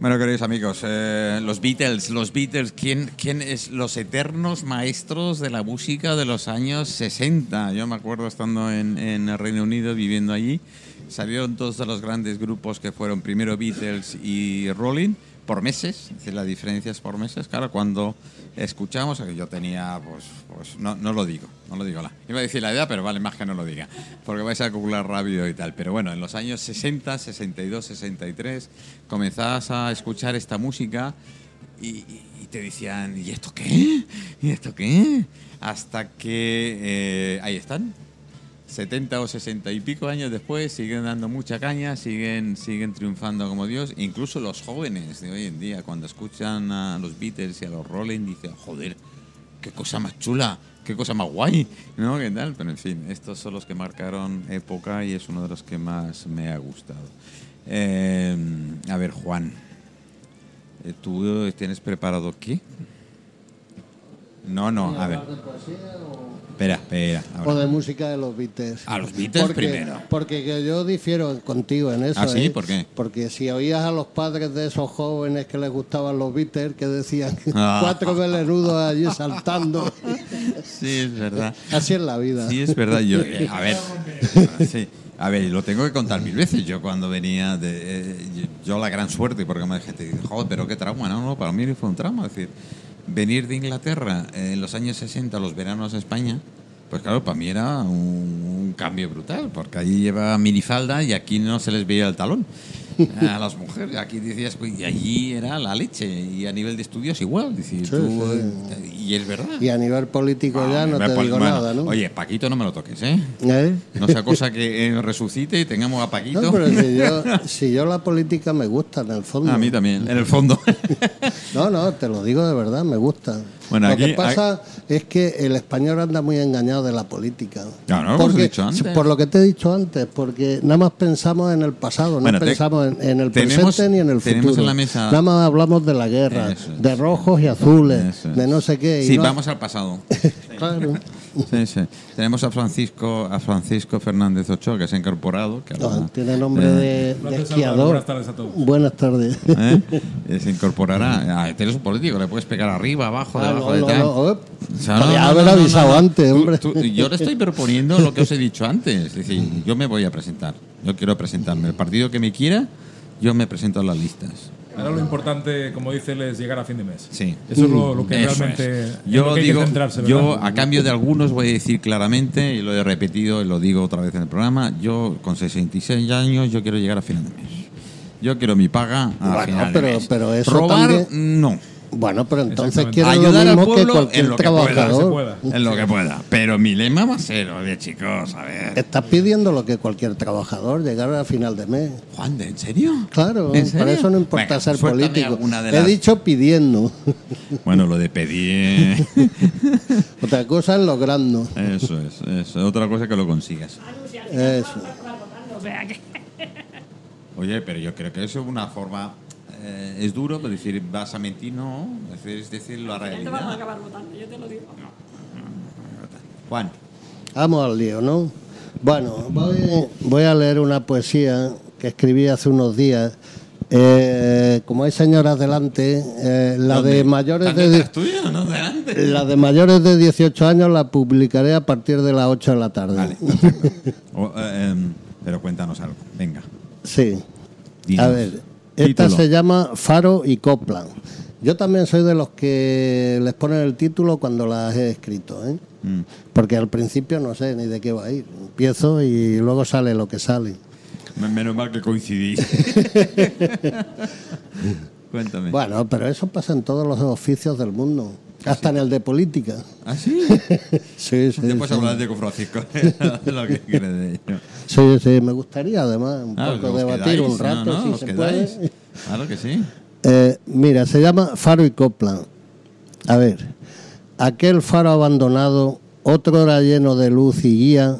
Bueno, queridos amigos, eh, los Beatles, los Beatles, ¿quién, ¿quién es los eternos maestros de la música de los años 60? Yo me acuerdo estando en, en el Reino Unido, viviendo allí, salieron todos los grandes grupos que fueron primero Beatles y Rolling por meses, es decir, la diferencia es por meses. Claro, cuando escuchamos, que yo tenía, pues, pues no, no lo digo, no lo digo. La, iba a decir la edad, pero vale más que no lo diga, porque vais a calcular rápido y tal. Pero bueno, en los años 60, 62, 63, comenzabas a escuchar esta música y, y te decían, ¿y esto qué? ¿Y esto qué? Hasta que eh, ahí están, 70 o 60 y pico años después siguen dando mucha caña, siguen, siguen triunfando como Dios. Incluso los jóvenes de hoy en día, cuando escuchan a los Beatles y a los Rolling, dicen, joder, qué cosa más chula, qué cosa más guay, ¿no? ¿Qué tal? Pero en fin, estos son los que marcaron época y es uno de los que más me ha gustado. Eh, a ver, Juan, eh, ¿tú tienes preparado qué? No, no, a ver. Espera, espera. ahora. O de música de los Beatles. A los Beatles Porque- primero. Porque que yo difiero contigo en eso. ¿Ah, sí? ¿eh? ¿Por qué? Porque si oías a los padres de esos jóvenes que les gustaban los Beatles, que decían Ah. cuatro melenudos allí saltando. Sí, es verdad. Así es la vida. Sí, es verdad. Yo, eh, a ver, sí. A ver, lo tengo que contar mil veces. Yo cuando venía de. eh, yo, yo la gran suerte, porque me gente dice, joder, pero qué trauma. No, no, para mí fue un trauma. Es decir, venir de Inglaterra eh, en los años 60, los veranos a España, pues claro, para mí era un, un cambio brutal, porque allí llevaba minifalda y aquí no se les veía el talón. A las mujeres, aquí decías, pues, y allí era la leche, y a nivel de estudios igual. decir, Sí, tú, sí. Y es verdad. Y a nivel político ya Ah, no me te pon- digo nada, ¿no? Oye, Paquito no me lo toques, ¿eh? ¿Eh? No sea cosa que eh, resucite y tengamos a Paquito. No, pero si yo, si yo la política me gusta en el fondo. a mí también, en el fondo. No, no, te lo digo de verdad, me gusta. Bueno, lo aquí- que pasa es que el español anda muy engañado de la política. Lo hemos Porque- dicho antes. Por lo que te he dicho antes, porque nada más pensamos en el pasado, no Bueno, pensamos en, en el tenemos- presente ni en el futuro. en la mesa- Nada más hablamos de la guerra, Eso de rojos y azules, Eso de no sé qué. y Sí, no- vamos al pasado. Claro. Sí, sí. Tenemos a Francisco, a Francisco Fernández Ochoa, que se ha incorporado. Que No, ahora, tiene nombre eh, de, de esquiador. Buenas tardes a todos. Buenas tardes. ¿eh? Eh, Se incorporará. Ah, eres un político, le puedes pegar arriba, abajo, Ah, debajo no, de no, tal. no, eh, O sea, no, haber avisado no, no. antes, Tú- hombre. tú- yo le estoy proponiendo lo que os he dicho antes. Es decir, yo me voy a presentar. Yo quiero presentarme. El partido que me quiera, yo me presento a las listas. Ahora lo importante, como dice él, es llegar a fin de mes. Sí. Eso es lo, lo que Eso realmente es. Yo lo que hay digo, que yo a cambio de algunos voy a decir claramente, y lo he repetido y lo digo otra vez en el programa, yo con 66 años yo quiero llegar a final de mes. Yo quiero mi paga a Bueno, final pero- de mes. pero eso Robar, también- no. Bueno, pero entonces quiero Ayudar lo al mismo que pueblo cualquier en lo que pueda, trabajador. se pueda. En lo que pueda. Pero mi lema va a ser, oye chicos, a ver. Estás pidiendo lo que cualquier trabajador, llegar a final de mes. Juan, ¿de- ¿en serio? Claro, ¿En por serio? eso no importa Venga, ser político. He dicho pidiendo. Bueno, lo de pedir. Otra cosa es logrando. eso es, eso. Otra cosa que lo consigas. Eso. Oye, pero yo creo que eso es una forma. Eh, es duro, pero decir, vas a mentir, no. Es decir, la te vas a realidad. acabar votando, yo te lo digo. Juan, Vamos al lío, ¿no? Bueno, voy, voy a leer una poesía que escribí hace unos días. Eh, como hay señoras delante, eh, la ¿dónde? de mayores ¿Están de tuyo? ¿No? Delante. la de mayores de 18 años la publicaré a partir de las 8 de la tarde. Vale. O, eh, em, pero cuéntanos algo. Venga. Sí. dinos. A ver, esta Título. se llama Faro y Copland. Yo también soy de los que les ponen el título cuando las he escrito, ¿eh? Mm. porque al principio no sé ni de qué va a ir. Empiezo y luego sale lo que sale. Men- Menos mal que coincidís. Cuéntame. Bueno, pero eso pasa en todos los oficios del mundo, hasta en el de política. ¿Ah, sí? Sí, sí. Después sí. con Francisco. lo que quiere de ello. Sí, sí, me gustaría además un Ah, poco debatir quedáis, un rato, ¿no? ¿no? si ¿Os se quedáis? puede. Claro que sí. Eh, mira, se llama Faro y Copland. A ver, aquel faro abandonado, otro era lleno de luz y guía,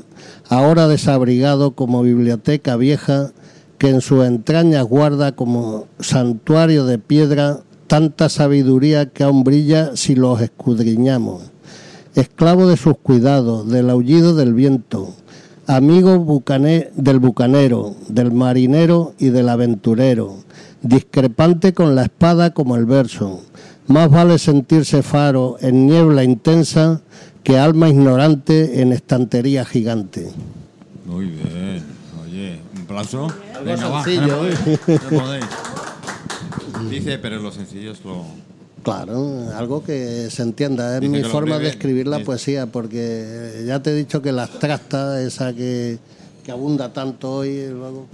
ahora desabrigado como biblioteca vieja, que en sus entrañas guarda como santuario de piedra tanta sabiduría que aún brilla si los escudriñamos. Esclavo de sus cuidados, del aullido del viento, amigo bucané- del bucanero, del marinero y del aventurero, discrepante con la espada como el verso. Más vale sentirse faro en niebla intensa que alma ignorante en estantería gigante. Muy bien. Oye, un. Algo sencillo, ¿eh? Dice, pero lo sencillo es lo. Claro, algo que se entienda. Es Dice mi forma de escribir la es- poesía, porque ya te he dicho que la abstracta, esa que, que abunda tanto hoy, luego.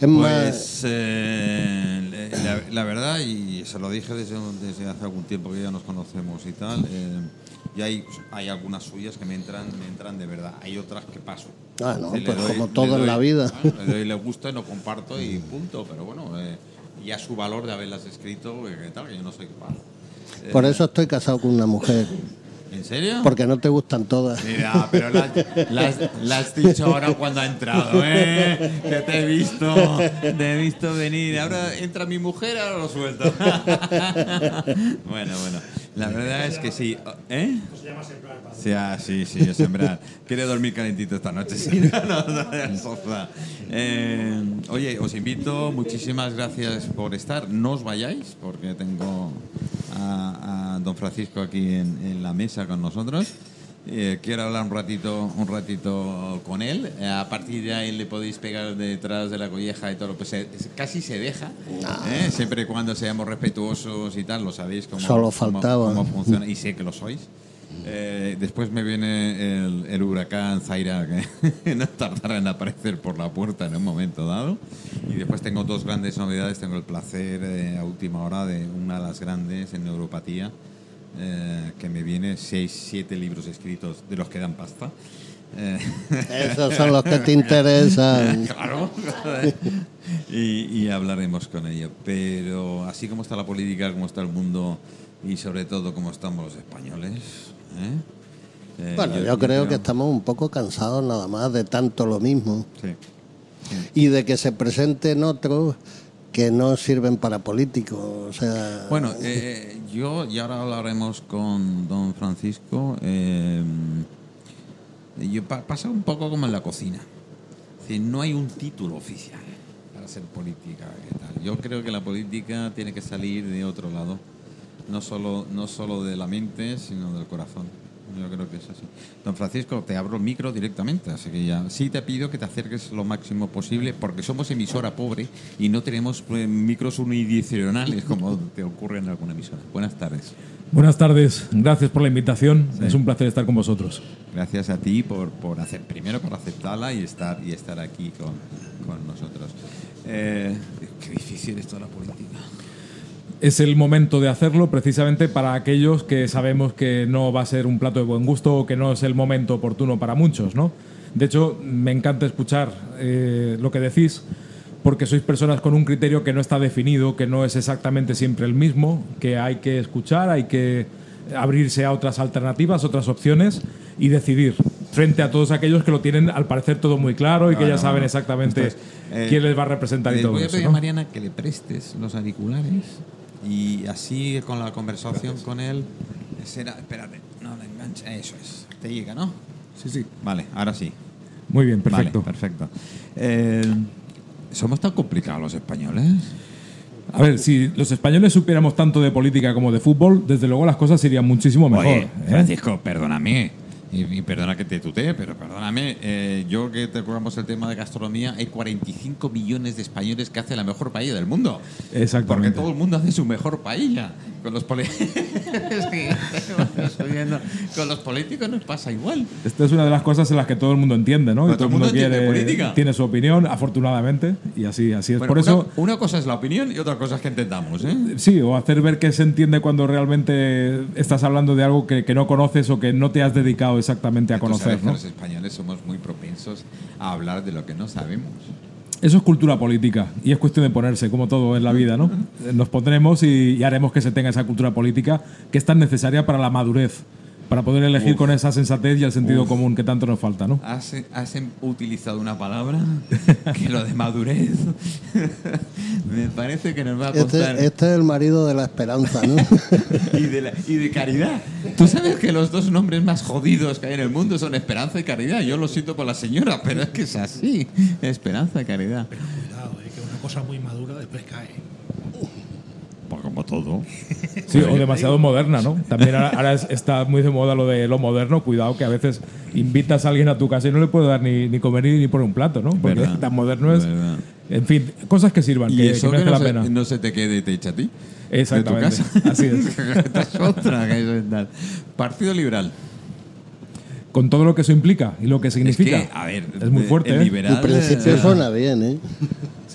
Es más. Pues eh, la, la verdad, y se lo dije desde, desde hace algún tiempo que ya nos conocemos y tal, eh, y hay, hay algunas suyas que me entran, me entran de verdad. Hay otras que paso. Ah, no, pues doy- como todo en doy- la vida. claro, le doy le gusta y lo comparto y punto. Pero bueno, eh, ya su valor de haberlas escrito, eh, que tal, que yo no soy capaz. Eh, Por eso estoy casado con una mujer, ¿En serio? porque no te gustan todas. Mira, pero la, la has- la has dicho ahora cuando ha entrado, ¿eh? Que te he visto, te he visto venir. Ahora entra mi mujer, ahora lo suelto. Bueno, bueno. La verdad es que sí. ¿Eh? Sí, ah, sí, sí, es sembrar. Quiere dormir calentito esta noche, sí. No, no, no, en el sofá. Eh, oye, os invito, muchísimas gracias por estar. No os vayáis, porque tengo a, a don Francisco aquí en, en la mesa con nosotros. Eh, quiero hablar un ratito, un ratito con él. Eh, a partir de ahí le podéis pegar detrás de la colleja y todo. Pues se- casi se deja. ¿eh? Siempre y cuando seamos respetuosos y tal, lo sabéis cómo, Solo cómo- faltaba. cómo funciona. Y sé que lo sois. Eh, después me viene el, el huracán Zaira, que no tardará en aparecer por la puerta en un momento dado. Y después tengo dos grandes novedades. Tengo el placer eh, a última hora de una de las grandes en neuropatía, eh, que me viene seis, siete libros escritos de los que dan pasta. Eh, Esos son los que te interesan. claro. y, y hablaremos con ello. Pero así como está la política, como está el mundo y sobre todo cómo estamos los españoles. ¿eh? Eh, Bueno, yo creo que estamos un poco cansados nada más de tanto lo mismo Sí. y de que se presenten otros que no sirven para políticos. Bueno, eh, yo, y ahora hablaremos con don Francisco, eh, yo pa- pasa un poco como en la cocina. Decir, no hay un título oficial para ser política. ¿qué tal? Yo creo que la política tiene que salir de otro lado, no solo, no solo de la mente, sino del corazón. Yo creo que es así. Don Francisco, te abro el micro directamente, así que ya. Sí te pido que te acerques lo máximo posible, porque somos emisora pobre y no tenemos pues, micros unidireccionales como te ocurre en alguna emisora. Buenas tardes. Buenas tardes, gracias por la invitación. Es un placer estar con vosotros. Gracias a ti por, por hacer, primero por aceptarla y estar, y estar aquí con, con nosotros. Eh, qué difícil es toda la política. Es el momento de hacerlo precisamente para aquellos que sabemos que no va a ser un plato de buen gusto o que no es el momento oportuno para muchos, ¿no? De hecho, me encanta escuchar eh, lo que decís porque sois personas con un criterio que no está definido, que no es exactamente siempre el mismo, que hay que escuchar, hay que abrirse a otras alternativas, otras opciones y decidir frente a todos aquellos que lo tienen al parecer todo muy claro y que ya no, saben exactamente Entonces, eh, quién les va a representar y Les todo voy a eso. pedir a. Mariana que le prestes los auriculares y así con la conversación con él será. Espérate, no le engancha. Eso es. Te llega, ¿no? Sí, sí. Vale, ahora sí. Muy bien, perfecto. Vale, perfecto. Eh, ¿Somos tan complicados los españoles? A ver, si los españoles supiéramos tanto de política como de fútbol, desde luego las cosas irían muchísimo mejor. Oye, ¿eh? Francisco, perdóname. Y, y perdona que te tutee, pero perdóname. eh, yo que te tocamos el tema de gastronomía, hay 45 millones de españoles que hacen la mejor paella del mundo. Porque Exactamente. todo el mundo hace su mejor paella. Con los, oyendo. Con los políticos nos pasa igual. Esta es una de las cosas en las que todo el mundo entiende, ¿no? Y todo el mundo, quiere, política. tiene su opinión, afortunadamente, y así, así es. Bueno, Por una, eso, una cosa es la opinión y otra cosa es que entendamos. ¿eh? sí, o hacer ver que se entiende cuando realmente estás hablando de algo que, que no conoces o que no te has dedicado exactamente a conocer, ¿no? los españoles somos muy propensos a hablar de lo que no sabemos. Eso es cultura política y es cuestión de ponerse, como todo en la vida, ¿no? Nos pondremos y, y haremos que se tenga esa cultura política que es tan necesaria para la madurez, para poder elegir con esa sensatez y el sentido común que tanto nos falta, ¿no? Has, has utilizado una palabra que lo de madurez me parece que nos va a costar. este, este es el marido de la esperanza, ¿no? y, de la- y de caridad. Tú sabes que los dos nombres más jodidos que hay en el mundo son Esperanza y Caridad. Yo lo siento por la señora, pero es que es así. Esperanza y Caridad. Cuidado, eh, que una cosa muy madura después cae. Pues como todo. Sí, o demasiado moderna, ¿no? También ahora, ahora es- está muy de moda lo de lo moderno. Cuidado que a veces invitas a alguien a tu casa y no le puedes dar ni, ni comer ni, ni poner un plato, ¿no? Porque Verdad, tan moderno es. verdad. En fin, cosas que sirvan, Y que, eso que que no la se, pena. no se te quede y te echa a ti. Exactamente. De tu casa. Así es. Esta es otra. que eso es tal. Partido Liberal. Con todo lo que eso implica y lo que significa. Es que, a ver, es muy fuerte. el ¿eh? liberal, En principio eh, suena bien, ¿eh?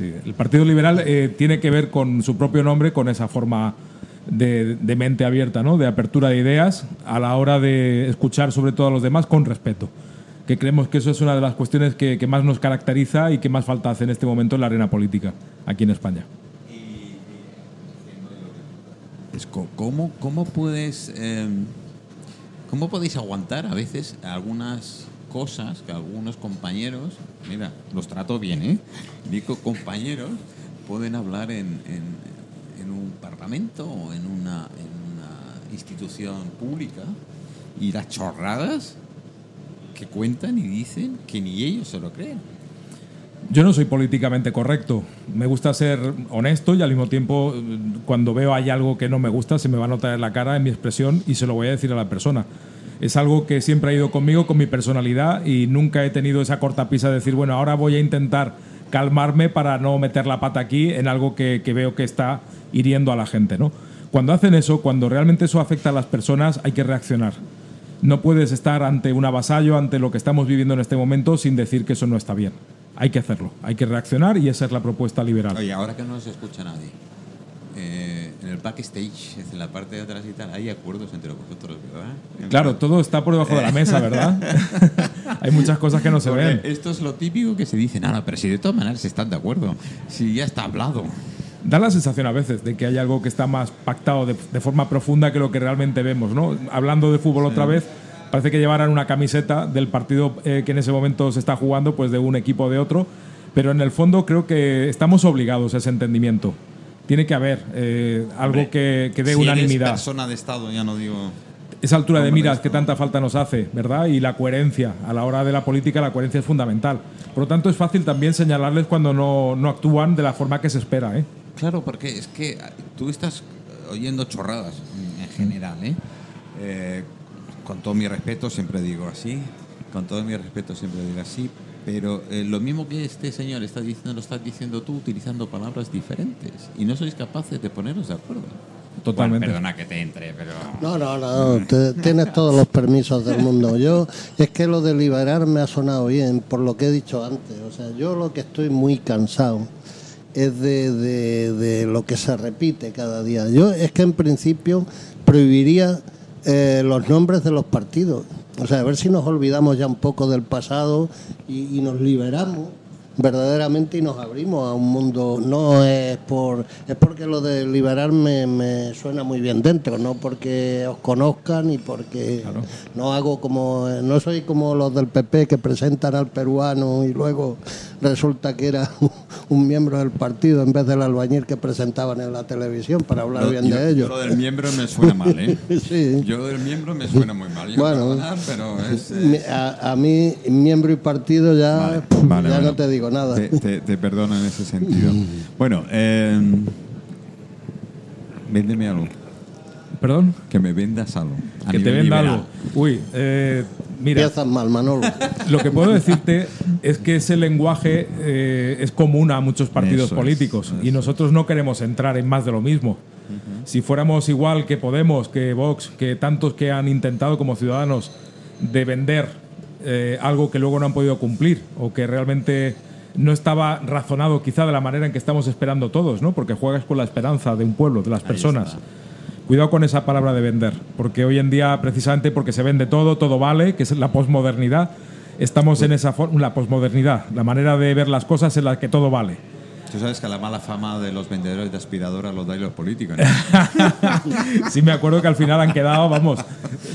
Sí, el Partido Liberal eh, tiene que ver con su propio nombre, con esa forma de, de mente abierta, ¿no? de apertura de ideas, a la hora de escuchar sobre todo a los demás con respeto. Que creemos que eso es una de las cuestiones que, que más nos caracteriza y que más falta hace en este momento en la arena política aquí en España. ¿Cómo, cómo puedes. eh, ¿Cómo podéis aguantar a veces algunas cosas que algunos compañeros. Mira, los trato bien, ¿eh? Digo, compañeros pueden hablar en, en- un parlamento o en una, en una institución pública y las chorradas que cuentan y dicen que ni ellos se lo creen. Yo no soy políticamente correcto. Me gusta ser honesto y al mismo tiempo, cuando veo hay algo que no me gusta, se me va a notar en la cara, en mi expresión y se lo voy a decir a la persona. Es algo que siempre ha ido conmigo, con mi personalidad y nunca he tenido esa cortapisa de decir, bueno, ahora voy a intentar calmarme para no meter la pata aquí en algo que, que veo que está hiriendo a la gente. ¿no? Cuando hacen eso, cuando realmente eso afecta a las personas, hay que reaccionar. No puedes estar ante un avasallo, ante lo que estamos viviendo en este momento, sin decir que eso no está bien. Hay que hacerlo, hay que reaccionar y esa es la propuesta liberal. Oye, ahora que no nos escucha nadie, eh, en el backstage, en la parte de atrás y tal, hay acuerdos entre vosotros, ¿verdad? Claro, todo está por debajo de la mesa, ¿verdad? hay muchas cosas que no se Porque ven. Esto es lo típico que se dice, nada, pero si de todas maneras están de acuerdo, si ya está hablado. Da la sensación a veces de que hay algo que está más pactado de, de forma profunda que lo que realmente vemos, ¿no? Hablando de fútbol otra vez, parece que llevaran una camiseta del partido eh, que en ese momento se está jugando, pues de un equipo o de otro, pero en el fondo creo que estamos obligados a ese entendimiento. Tiene que haber eh, algo que, que dé si eres unanimidad. persona de Estado, ya no digo... esa altura de Hombre, miras que tanta falta nos hace, ¿verdad? Y la coherencia. A la hora de la política, la coherencia es fundamental. Por lo tanto, es fácil también señalarles cuando no, no actúan de la forma que se espera, ¿eh? Claro, porque es que ah, tú estás oyendo chorradas en general, ¿eh? Eh, Con todo mi respeto, siempre digo así. Con todo mi respeto, siempre digo así. Pero eh, lo mismo que este señor está diciendo, lo estás diciendo tú utilizando palabras diferentes. Y no sois capaces de poneros de acuerdo. Totalmente. Bueno, perdona que te entre, pero. No, no, no, te- tienes todos los permisos del mundo. Yo, es que lo de liberar me ha sonado bien, por lo que he dicho antes. O sea, yo lo que estoy muy cansado es de, de- de lo que se repite cada día. Yo es que en principio prohibiría eh, los nombres de los partidos. O sea, a ver si nos olvidamos ya un poco del pasado y, y nos liberamos verdaderamente y nos abrimos a un mundo no es por es porque lo de liberar me, me suena muy bien dentro no porque os conozcan y porque no hago como no soy como los del PP que presentan al peruano y luego resulta que era un miembro del partido en vez del albañil que presentaban en la televisión para hablar bien yo- de ellos Lo del miembro me suena mal, ¿eh? Sí. Yo del miembro me suena muy mal. Yo Bueno. pero es. a, a mí miembro y partido ya Vale, pf, vale, ya bueno. no te digo nada Te, te- te perdono en ese sentido. Bueno, eh, véndeme algo. ¿Perdón? Que me vendas algo. Que te venda liberal. algo. Uy, eh, mira, empiezas mal Manolo lo que puedo decirte es que ese lenguaje eh, es común a muchos partidos Eso políticos y nosotros no queremos entrar en más de lo mismo. Si fuéramos igual que Podemos, que Vox, que tantos que han intentado como ciudadanos de vender eh, algo que luego no han podido cumplir o que realmente no estaba razonado quizá de la manera en que estamos esperando todos, ¿no? Porque juegas con la esperanza de un pueblo, de las personas. Cuidado con esa palabra de vender, porque hoy en día, precisamente porque se vende todo, todo vale, que es la posmodernidad, estamos en esa forma, la posmodernidad, la manera de ver las cosas en la que todo vale. Tú sabes que la mala fama de los vendedores de aspiradoras los dais los políticos. ¿no? Sí, me acuerdo que al final han quedado, vamos,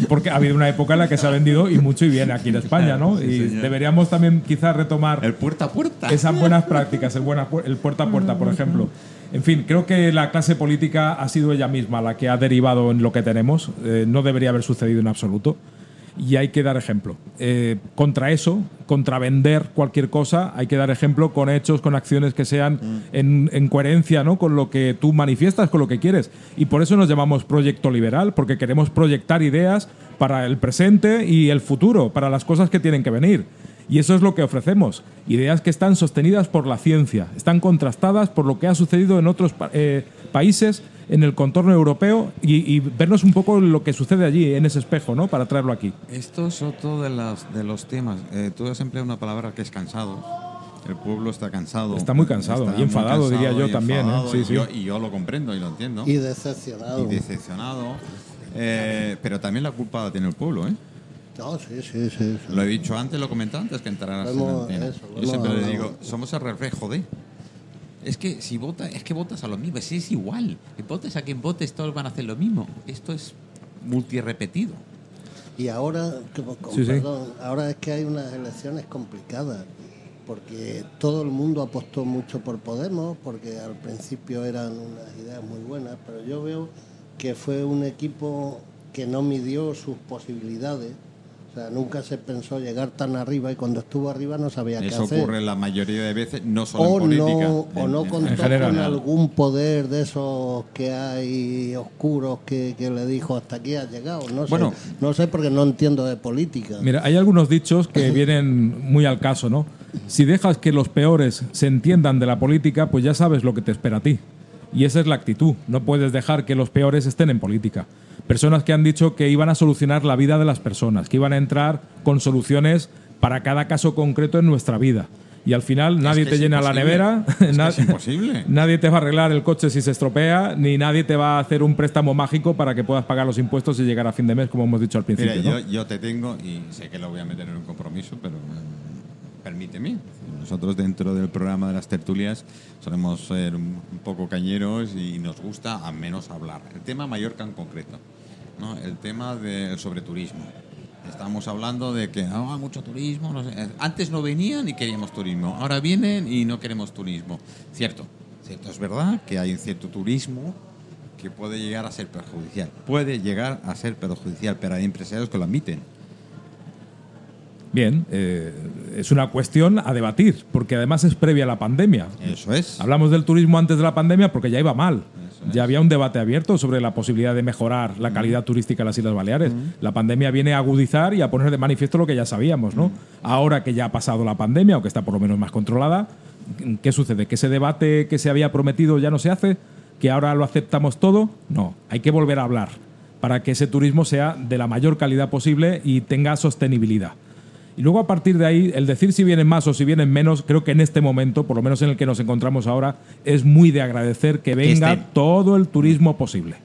porque ha habido una época en la que se ha vendido y mucho y bien aquí en España, ¿no? Sí, y señor. deberíamos también quizás retomar El puerta a puerta. esas buenas prácticas, el, buena, el puerta a puerta, por ejemplo. En fin, creo que la clase política ha sido ella misma la que ha derivado en lo que tenemos. Eh, no debería haber sucedido en absoluto. Y hay que dar ejemplo. Eh, contra eso, contra vender cualquier cosa, hay que dar ejemplo con hechos, con acciones que sean Mm. en, en coherencia ¿no? con lo que tú manifiestas, con lo que quieres. Y por eso nos llamamos Proyecto Liberal, porque queremos proyectar ideas para el presente y el futuro, para las cosas que tienen que venir. Y eso es lo que ofrecemos. Ideas que están sostenidas por la ciencia, están contrastadas por lo que ha sucedido en otros eh, países en el contorno europeo y, y vernos un poco lo que sucede allí, en ese espejo, ¿no? Para traerlo aquí. Esto es otro de, las, de los temas. Eh, tú has empleado una palabra que es cansado. El pueblo está cansado. Está muy cansado Está y enfadado, muy diría yo y también, ¿eh? Sí, y, sí. Yo, y yo lo comprendo y lo entiendo. Y decepcionado. Y decepcionado. Eh, pero también la culpa la tiene el pueblo, ¿eh? No, sí, sí, sí. sí. Lo he dicho antes, lo he comentado antes que entraras en antena. eso, Yo siempre le digo, somos el reflejo de. Es que si vota, es que votas a lo mismo, es, es igual. Que votes a quien votes, todos van a hacer lo mismo. Esto es multirepetido. Y ahora, como- con- Sí, sí. perdón, ahora es que hay unas elecciones complicadas, porque todo el mundo apostó mucho por Podemos, porque al principio eran unas ideas muy buenas, pero yo veo que fue un equipo que no midió sus posibilidades. O sea, nunca se pensó llegar tan arriba y cuando estuvo arriba no sabía qué Eso hacer. ocurre la mayoría de veces, no solo o en política. no, o en- no en- contó en general. con algún poder de esos que hay oscuros que, que le dijo hasta aquí has llegado. No sé, no sé porque no entiendo de política. Mira, hay algunos dichos que vienen muy al caso, ¿no? Si dejas que los peores se entiendan de la política, pues ya sabes lo que te espera a ti. Y esa es la actitud. No puedes dejar que los peores estén en política. Personas que han dicho que iban a solucionar la vida de las personas, que iban a entrar con soluciones para cada caso concreto en nuestra vida. Y al final nadie que te llena la nevera, Es que na- es imposible. nadie te va a arreglar el coche si se estropea, ni nadie te va a hacer un préstamo mágico para que puedas pagar los impuestos y llegar a fin de mes, como hemos dicho al principio. Mira, ¿no? yo, yo te tengo, y sé que lo voy a meter en un compromiso, pero mm, permíteme. Nosotros dentro del programa de las tertulias solemos ser un poco cañeros y nos gusta al menos hablar. El tema Mallorca en concreto, ¿no? el tema del sobreturismo. Estamos hablando de que hay mucho turismo. no sé. Antes no venían y queríamos turismo. Ahora vienen y no queremos turismo. Cierto, cierto. Es verdad que hay un cierto turismo que puede llegar a ser perjudicial. Puede llegar a ser perjudicial, pero hay empresarios que lo admiten. Bien, eh, es una cuestión a debatir, porque además es previa a la pandemia. Eso es. Hablamos del turismo antes de la pandemia porque ya iba mal. Eso Ya había un debate abierto sobre la posibilidad de mejorar la calidad turística en las Islas Baleares. La pandemia viene a agudizar y a poner de manifiesto lo que ya sabíamos, ¿no? Ahora que ya ha pasado la pandemia, o que está por lo menos más controlada, ¿qué sucede? ¿Que ese debate que se había prometido ya no se hace? ¿Que ahora lo aceptamos todo? No, hay que volver a hablar para que ese turismo sea de la mayor calidad posible y tenga sostenibilidad. Y luego a partir de ahí, el decir si vienen más o si vienen menos, creo que en este momento, por lo menos en el que nos encontramos ahora, es muy de agradecer que venga todo el turismo posible.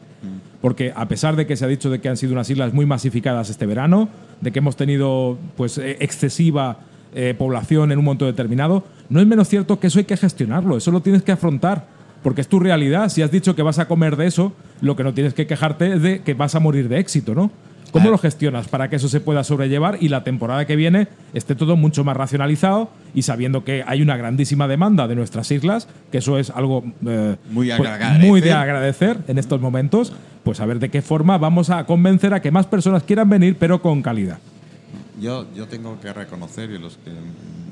Porque a pesar de que se ha dicho de que han sido unas islas muy masificadas este verano, de que hemos tenido pues eh, excesiva eh, población en un momento determinado, no es menos cierto que eso hay que gestionarlo, eso lo tienes que afrontar, porque es tu realidad. Si has dicho que vas a comer de eso, lo que no tienes que quejarte es de que vas a morir de éxito, ¿no? ¿Cómo lo gestionas para que eso se pueda sobrellevar y la temporada que viene esté todo mucho más racionalizado y sabiendo que hay una grandísima demanda de nuestras islas, que eso es algo eh, Muy pues, muy de agradecer en estos momentos, pues a ver de qué forma vamos a convencer a que más personas quieran venir, pero con calidad. Yo, yo tengo que reconocer, y los que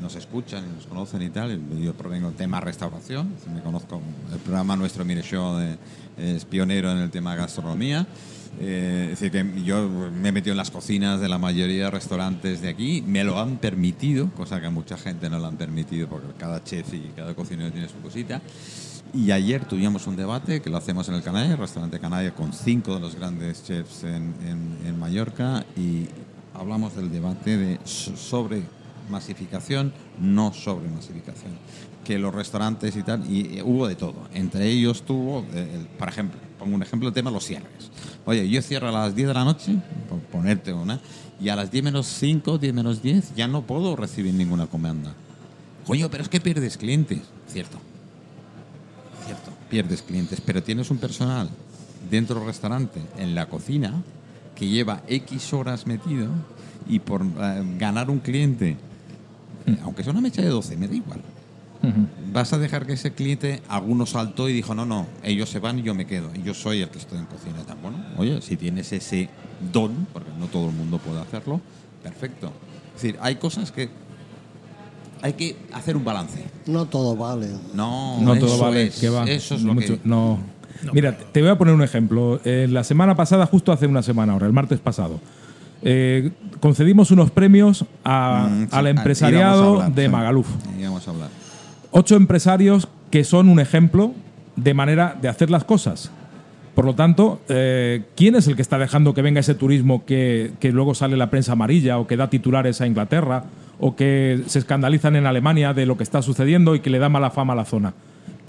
nos escuchan y nos conocen y tal, yo provengo del tema restauración, me conozco, el programa nuestro Mire Show es pionero en el tema gastronomía. Eh, es decir, que yo me he metido en las cocinas de la mayoría de restaurantes de aquí, me lo han permitido, cosa que a mucha gente no lo han permitido porque cada chef y cada cocinero tiene su cosita. Y ayer tuvimos un debate que lo hacemos en el Canalla, el restaurante Canalla, con cinco de los grandes chefs en, en- Mallorca y hablamos del debate de so- sobre masificación, no sobre masificación. Que los restaurantes y tal, y, eh, hubo de todo. Entre ellos tuvo, eh, por ejemplo, pongo un ejemplo, el tema de los cierres. Oye, yo cierro a las 10 de la noche, por ponerte una, y a las 10 menos 5, 10 menos 10, ya no puedo recibir ninguna comanda. Coño, pero es que pierdes clientes. Cierto. Cierto, pierdes clientes, pero tienes un personal dentro del restaurante, en la cocina, que lleva X horas metido y por eh, ganar un cliente, aunque sea una mecha de 12, me da igual. Vas a dejar que ese cliente, alguno saltó y dijo, no, no, ellos se van y yo me quedo. Y yo soy el que estoy en cocina. Tan bueno, oye, si tienes ese don, porque no todo el mundo puede hacerlo, perfecto. Es decir, hay cosas que hay que hacer un balance. No todo vale. No, No todo vale. es, que va. Eso es lo Mucho- que... no. Mira, te voy a poner un ejemplo. Eh, la semana pasada, justo hace una semana ahora, el martes pasado, eh, concedimos unos premios a- Mm, sí, al empresariado íbamos a hablar, de sí. Magaluf. Íbamos a hablar. Ocho empresarios que son un ejemplo de manera de hacer las cosas. Por lo tanto, eh, ¿quién es el que está dejando que venga ese turismo que, que luego sale la prensa amarilla o que da titulares a Inglaterra o que se escandalizan en Alemania de lo que está sucediendo y que le da mala fama a la zona?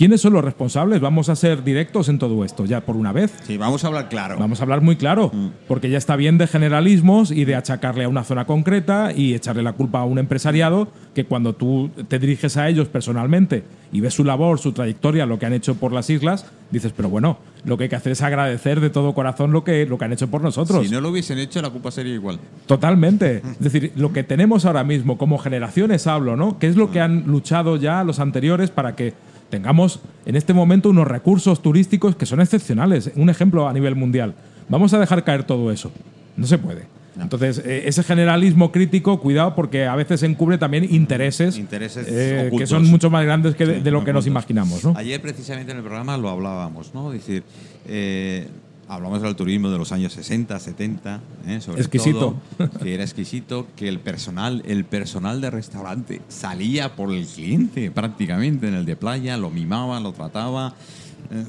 ¿Quiénes son los responsables? Vamos a ser directos en todo esto, ya por una vez. Sí, vamos a hablar claro. Vamos a hablar muy claro, porque ya está bien de generalismos y de achacarle a una zona concreta y echarle la culpa a un empresariado que cuando tú te diriges a ellos personalmente y ves su labor, su trayectoria, lo que han hecho por las islas, dices, pero bueno, lo que hay que hacer es agradecer de todo corazón lo que, lo que han hecho por nosotros. Si no lo hubiesen hecho, la culpa sería igual. Totalmente. Es decir, lo que tenemos ahora mismo, como generaciones hablo, ¿no? ¿Qué es lo que han luchado ya los anteriores para que tengamos en este momento unos recursos turísticos que son excepcionales? Un ejemplo a nivel mundial. Vamos a dejar caer todo eso. No se puede. Entonces, eh, ese generalismo crítico, cuidado, porque a veces encubre también intereses, Intereses eh, que son mucho más grandes que de, Sí, de lo que nos imaginamos, ¿no? Ayer precisamente en el programa lo hablábamos, ¿no? Es decir, eh, hablamos del turismo de los años 60, 70, ¿eh? sobre Exquisito. todo, que era exquisito, que el personal, el personal de restaurante salía por el cliente prácticamente en el de playa, lo mimaba, lo trataba. eh,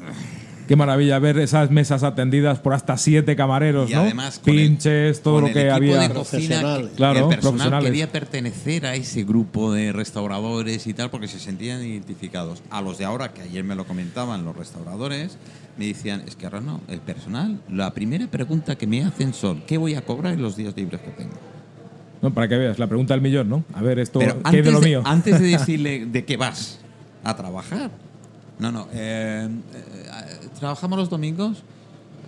Qué maravilla ver esas mesas atendidas por hasta siete camareros, y ¿no? además el- Pinches, todo con lo el que equipo había. de cocina, que Claro, el personal quería pertenecer a ese grupo de restauradores y tal porque se sentían identificados. A los de ahora, que ayer me lo comentaban los restauradores, me decían, es que ahora no, el personal, la primera pregunta que me hacen son, ¿qué voy a cobrar en los días libres que tengo? No, para que veas, la pregunta del millón, ¿no? A ver, esto, Pero ¿qué hay de antes lo de, mío? antes de decirle de qué vas a trabajar. No, no. eh, eh, ¿Trabajamos los domingos?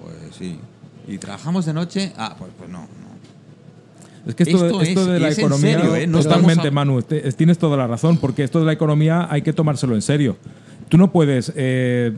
Pues sí. ¿Y trabajamos de noche? Ah, pues, pues no. no. Es que esto, Esto de- esto es- de la es economía, serio, ¿eh? No totalmente, a- Manu, te- tienes toda la razón, porque esto de la economía hay que tomárselo en serio. Tú no puedes eh,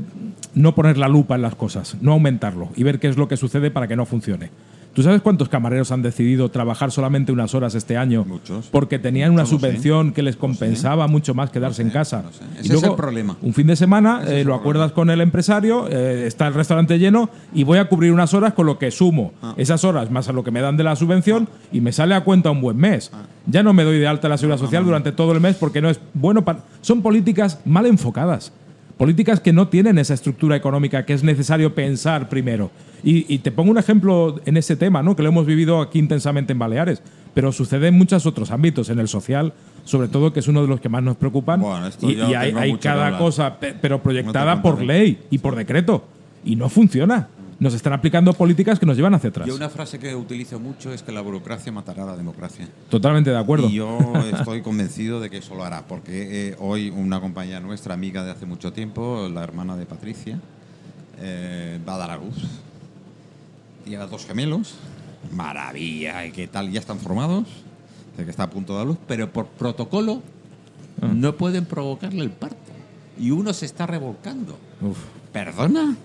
no poner la lupa en las cosas, no aumentarlo y ver qué es lo que sucede para que no funcione. ¿Tú sabes cuántos camareros han decidido trabajar solamente unas horas este año? Muchos. Porque tenían una subvención que les compensaba mucho más quedarse en casa. Y es luego, el problema. Un fin de semana eh, lo acuerdas con el empresario, eh, está el restaurante lleno y voy a cubrir unas horas con lo que sumo Ah. esas horas más a lo que me dan de la subvención y me sale a cuenta un buen mes. Ah. Ya no me doy de alta la seguridad social durante todo el mes porque no es bueno para... Son políticas mal enfocadas. Políticas que no tienen esa estructura económica que es necesario pensar primero. Y, y te pongo un ejemplo en ese tema, ¿no? que lo hemos vivido aquí intensamente en Baleares, pero sucede en muchos otros ámbitos, en el social, sobre todo, que es uno de los que más nos preocupan. Bueno, y hay, cada cosa, pe- pero proyectada No por ley y por decreto. Y no funciona. Nos están aplicando políticas que nos llevan hacia atrás. Yo una frase que utilizo mucho es que la burocracia matará a la democracia. Totalmente de acuerdo. Y yo estoy convencido de que eso lo hará, porque eh, hoy una compañera nuestra, amiga de hace mucho tiempo, la hermana de Patricia, eh, va a dar a luz. Lleva dos gemelos, maravilla, ¿y qué tal? Ya están formados, de que está a punto de dar luz, pero por protocolo Ah. no pueden provocarle el parto. Y uno se está revolcando. Uf. ¿Perdona?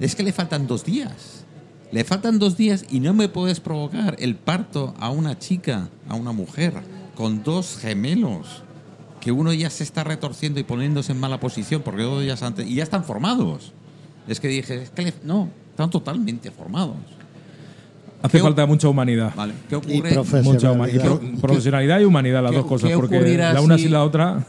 Es que le faltan dos días. Le faltan dos días y no me puedes provocar el parto a una chica, a una mujer, con dos gemelos, que uno ya se está retorciendo y poniéndose en mala posición porque dos días antes. Y ya están formados. Es que dije, es que le- no, están totalmente formados. Hace ¿Qué- falta mucha humanidad. ¿Vale? ¿Qué Y ocurre? Mucha y profesionalidad. pro- profesionalidad y humanidad, las dos cosas, porque la una si- sin la otra.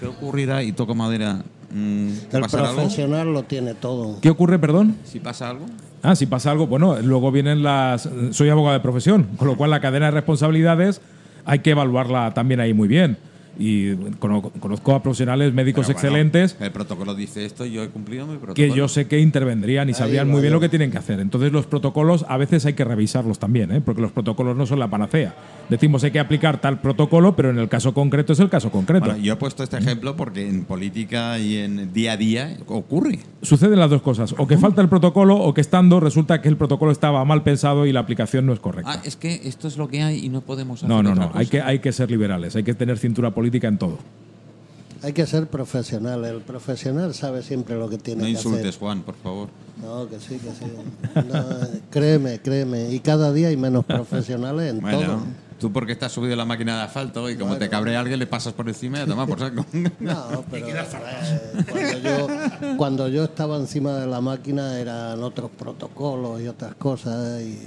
¿Qué ocurrirá? Y toco madera. Mm, El profesional lo tiene todo. ¿Qué ocurre, perdón? Si pasa algo. Ah, si pasa algo, bueno, luego vienen las. Soy abogado de profesión, con lo cual la cadena de responsabilidades hay que evaluarla también ahí muy bien. Y cono- conozco a profesionales médicos bueno, excelentes el protocolo dice esto y yo he cumplido mi protocolo. que yo sé que intervendrían y sabrían va, muy bien lo que tienen que hacer. Entonces los protocolos a veces hay que revisarlos también, ¿eh? porque los protocolos no son la panacea. Decimos hay que aplicar tal protocolo, pero en el caso concreto es el caso concreto. Bueno, yo he puesto este ejemplo porque en política y en día a día ocurre. Suceden las dos cosas, o que falta el protocolo o que estando resulta que el protocolo estaba mal pensado y la aplicación no es correcta. Ah, es que esto es lo que hay y no podemos hacer no, no, otra no, hay cosa. que, hay que ser liberales, hay que tener cintura política en todo. Hay que ser profesional. El profesional sabe siempre lo que tiene No que insultes, hacer. Juan, por favor. No, que sí, que sí. No, créeme, créeme. Y cada día hay menos profesionales en todo. Bueno, tú porque estás subido a la máquina de asfalto y como te cabrea alguien le pasas por encima y a tomar por saco. No, pero eh, cuando, yo, cuando yo estaba encima de la máquina eran otros protocolos y otras cosas. Y,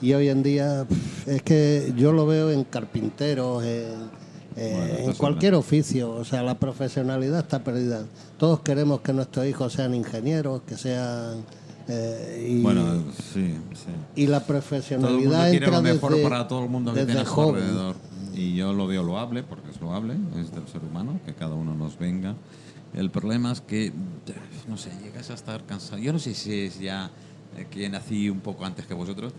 y hoy en día es que yo lo veo en carpinteros, en, eh, Bueno, en cualquier oficio. O sea, la profesionalidad está perdida. Todos queremos que nuestros hijos sean ingenieros, que sean... eh, y, bueno, sí, sí. y la profesionalidad entra lo mejor desde- para todo el mundo que tiene a su joven. alrededor. Y yo lo veo loable, porque es loable, es del ser humano, que cada uno nos venga. El problema es que, no sé, llegas a estar cansado. Yo no sé si es ya eh, que nací un poco antes que vosotros.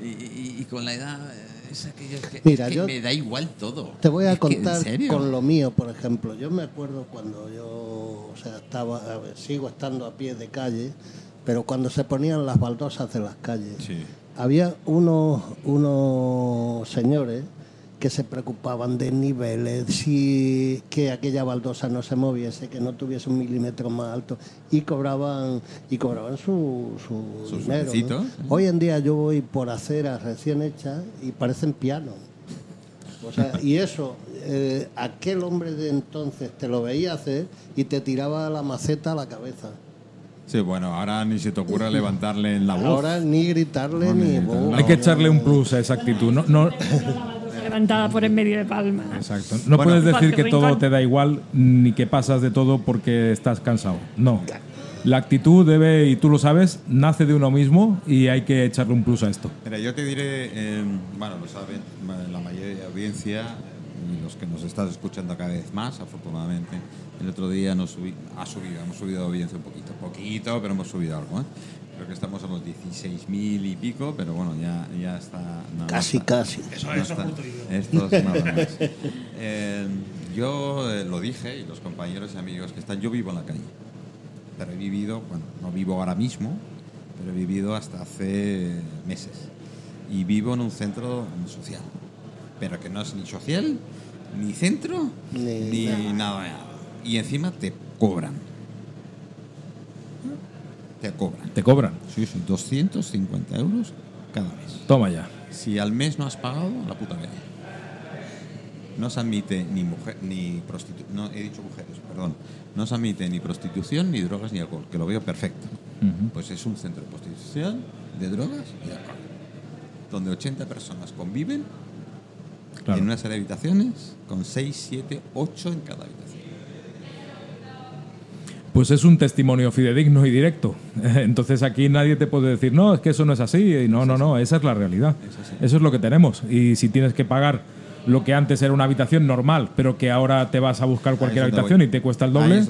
Y, y- y con la edad, eh, es aquello que, Mira, es que yo me da igual todo. Te voy a Es que, ¿en contar con lo mío, por ejemplo. Yo me acuerdo cuando yo, o sea, estaba, ver, sigo estando a pie de calle, pero cuando se ponían las baldosas de las calles, Sí. había unos, unos señores que se preocupaban de niveles, si que aquella baldosa no se moviese, que no tuviese un milímetro más alto, y cobraban y cobraban su, su Sus dinero. ¿no? Hoy en día yo voy por aceras recién hechas y parecen pianos. O sea, y eso, eh, aquel hombre de entonces te lo veía hacer y te tiraba la maceta a la cabeza. Sí, bueno, ahora ni se te ocurra levantarle en la voz. Ahora ni gritarle No, ni... ni gritarle. "Oh". Hay que echarle un plus a esa actitud. No, no, levantada por en medio de palmas. exacto. No Bueno. puedes decir que todo Rincón. te da igual ni que pasas de todo porque estás cansado. No. La actitud debe, y tú lo sabes, nace de uno mismo y hay que echarle un plus a esto. Mira, yo te diré, eh, bueno, lo saben la mayoría de la audiencia y los que nos estás escuchando cada vez más, afortunadamente. El otro día nos subi- ha subido, hemos subido audiencia un poquito, poquito, pero hemos subido algo. ¿eh? Creo que estamos a los 16.000 y pico, pero bueno, ya, ya está. no, no Casi, está. casi. No está. Esto es nada más. Eh, yo eh, lo dije, y los compañeros y amigos que están, yo vivo en la calle. Pero he vivido, bueno, no vivo ahora mismo, pero he vivido hasta hace meses. Y vivo en un centro social. Pero que no es ni social, ni centro, Ni ni, nada. de nada. Y encima te cobran. Te cobran. Te cobran. Sí, sí, 250 euros cada mes. Toma ya. Si al mes no has pagado, a la puta calle. No se admite ni mujer, ni prostitución, no he dicho mujeres, perdón. No se admite ni prostitución, ni drogas, ni alcohol, que lo veo perfecto. Pues es un centro de prostitución, de drogas y alcohol. Donde 80 personas conviven Claro. en una serie de habitaciones con 6, 7, 8 en cada habitación. Pues es un testimonio fidedigno y directo. Entonces aquí nadie te puede decir, no, es que eso no es así. Y no, no, no, esa es la realidad. Eso es lo que tenemos. Y si tienes que pagar lo que antes era una habitación normal, pero que ahora te vas a buscar cualquier habitación voy. y te cuesta el doble, es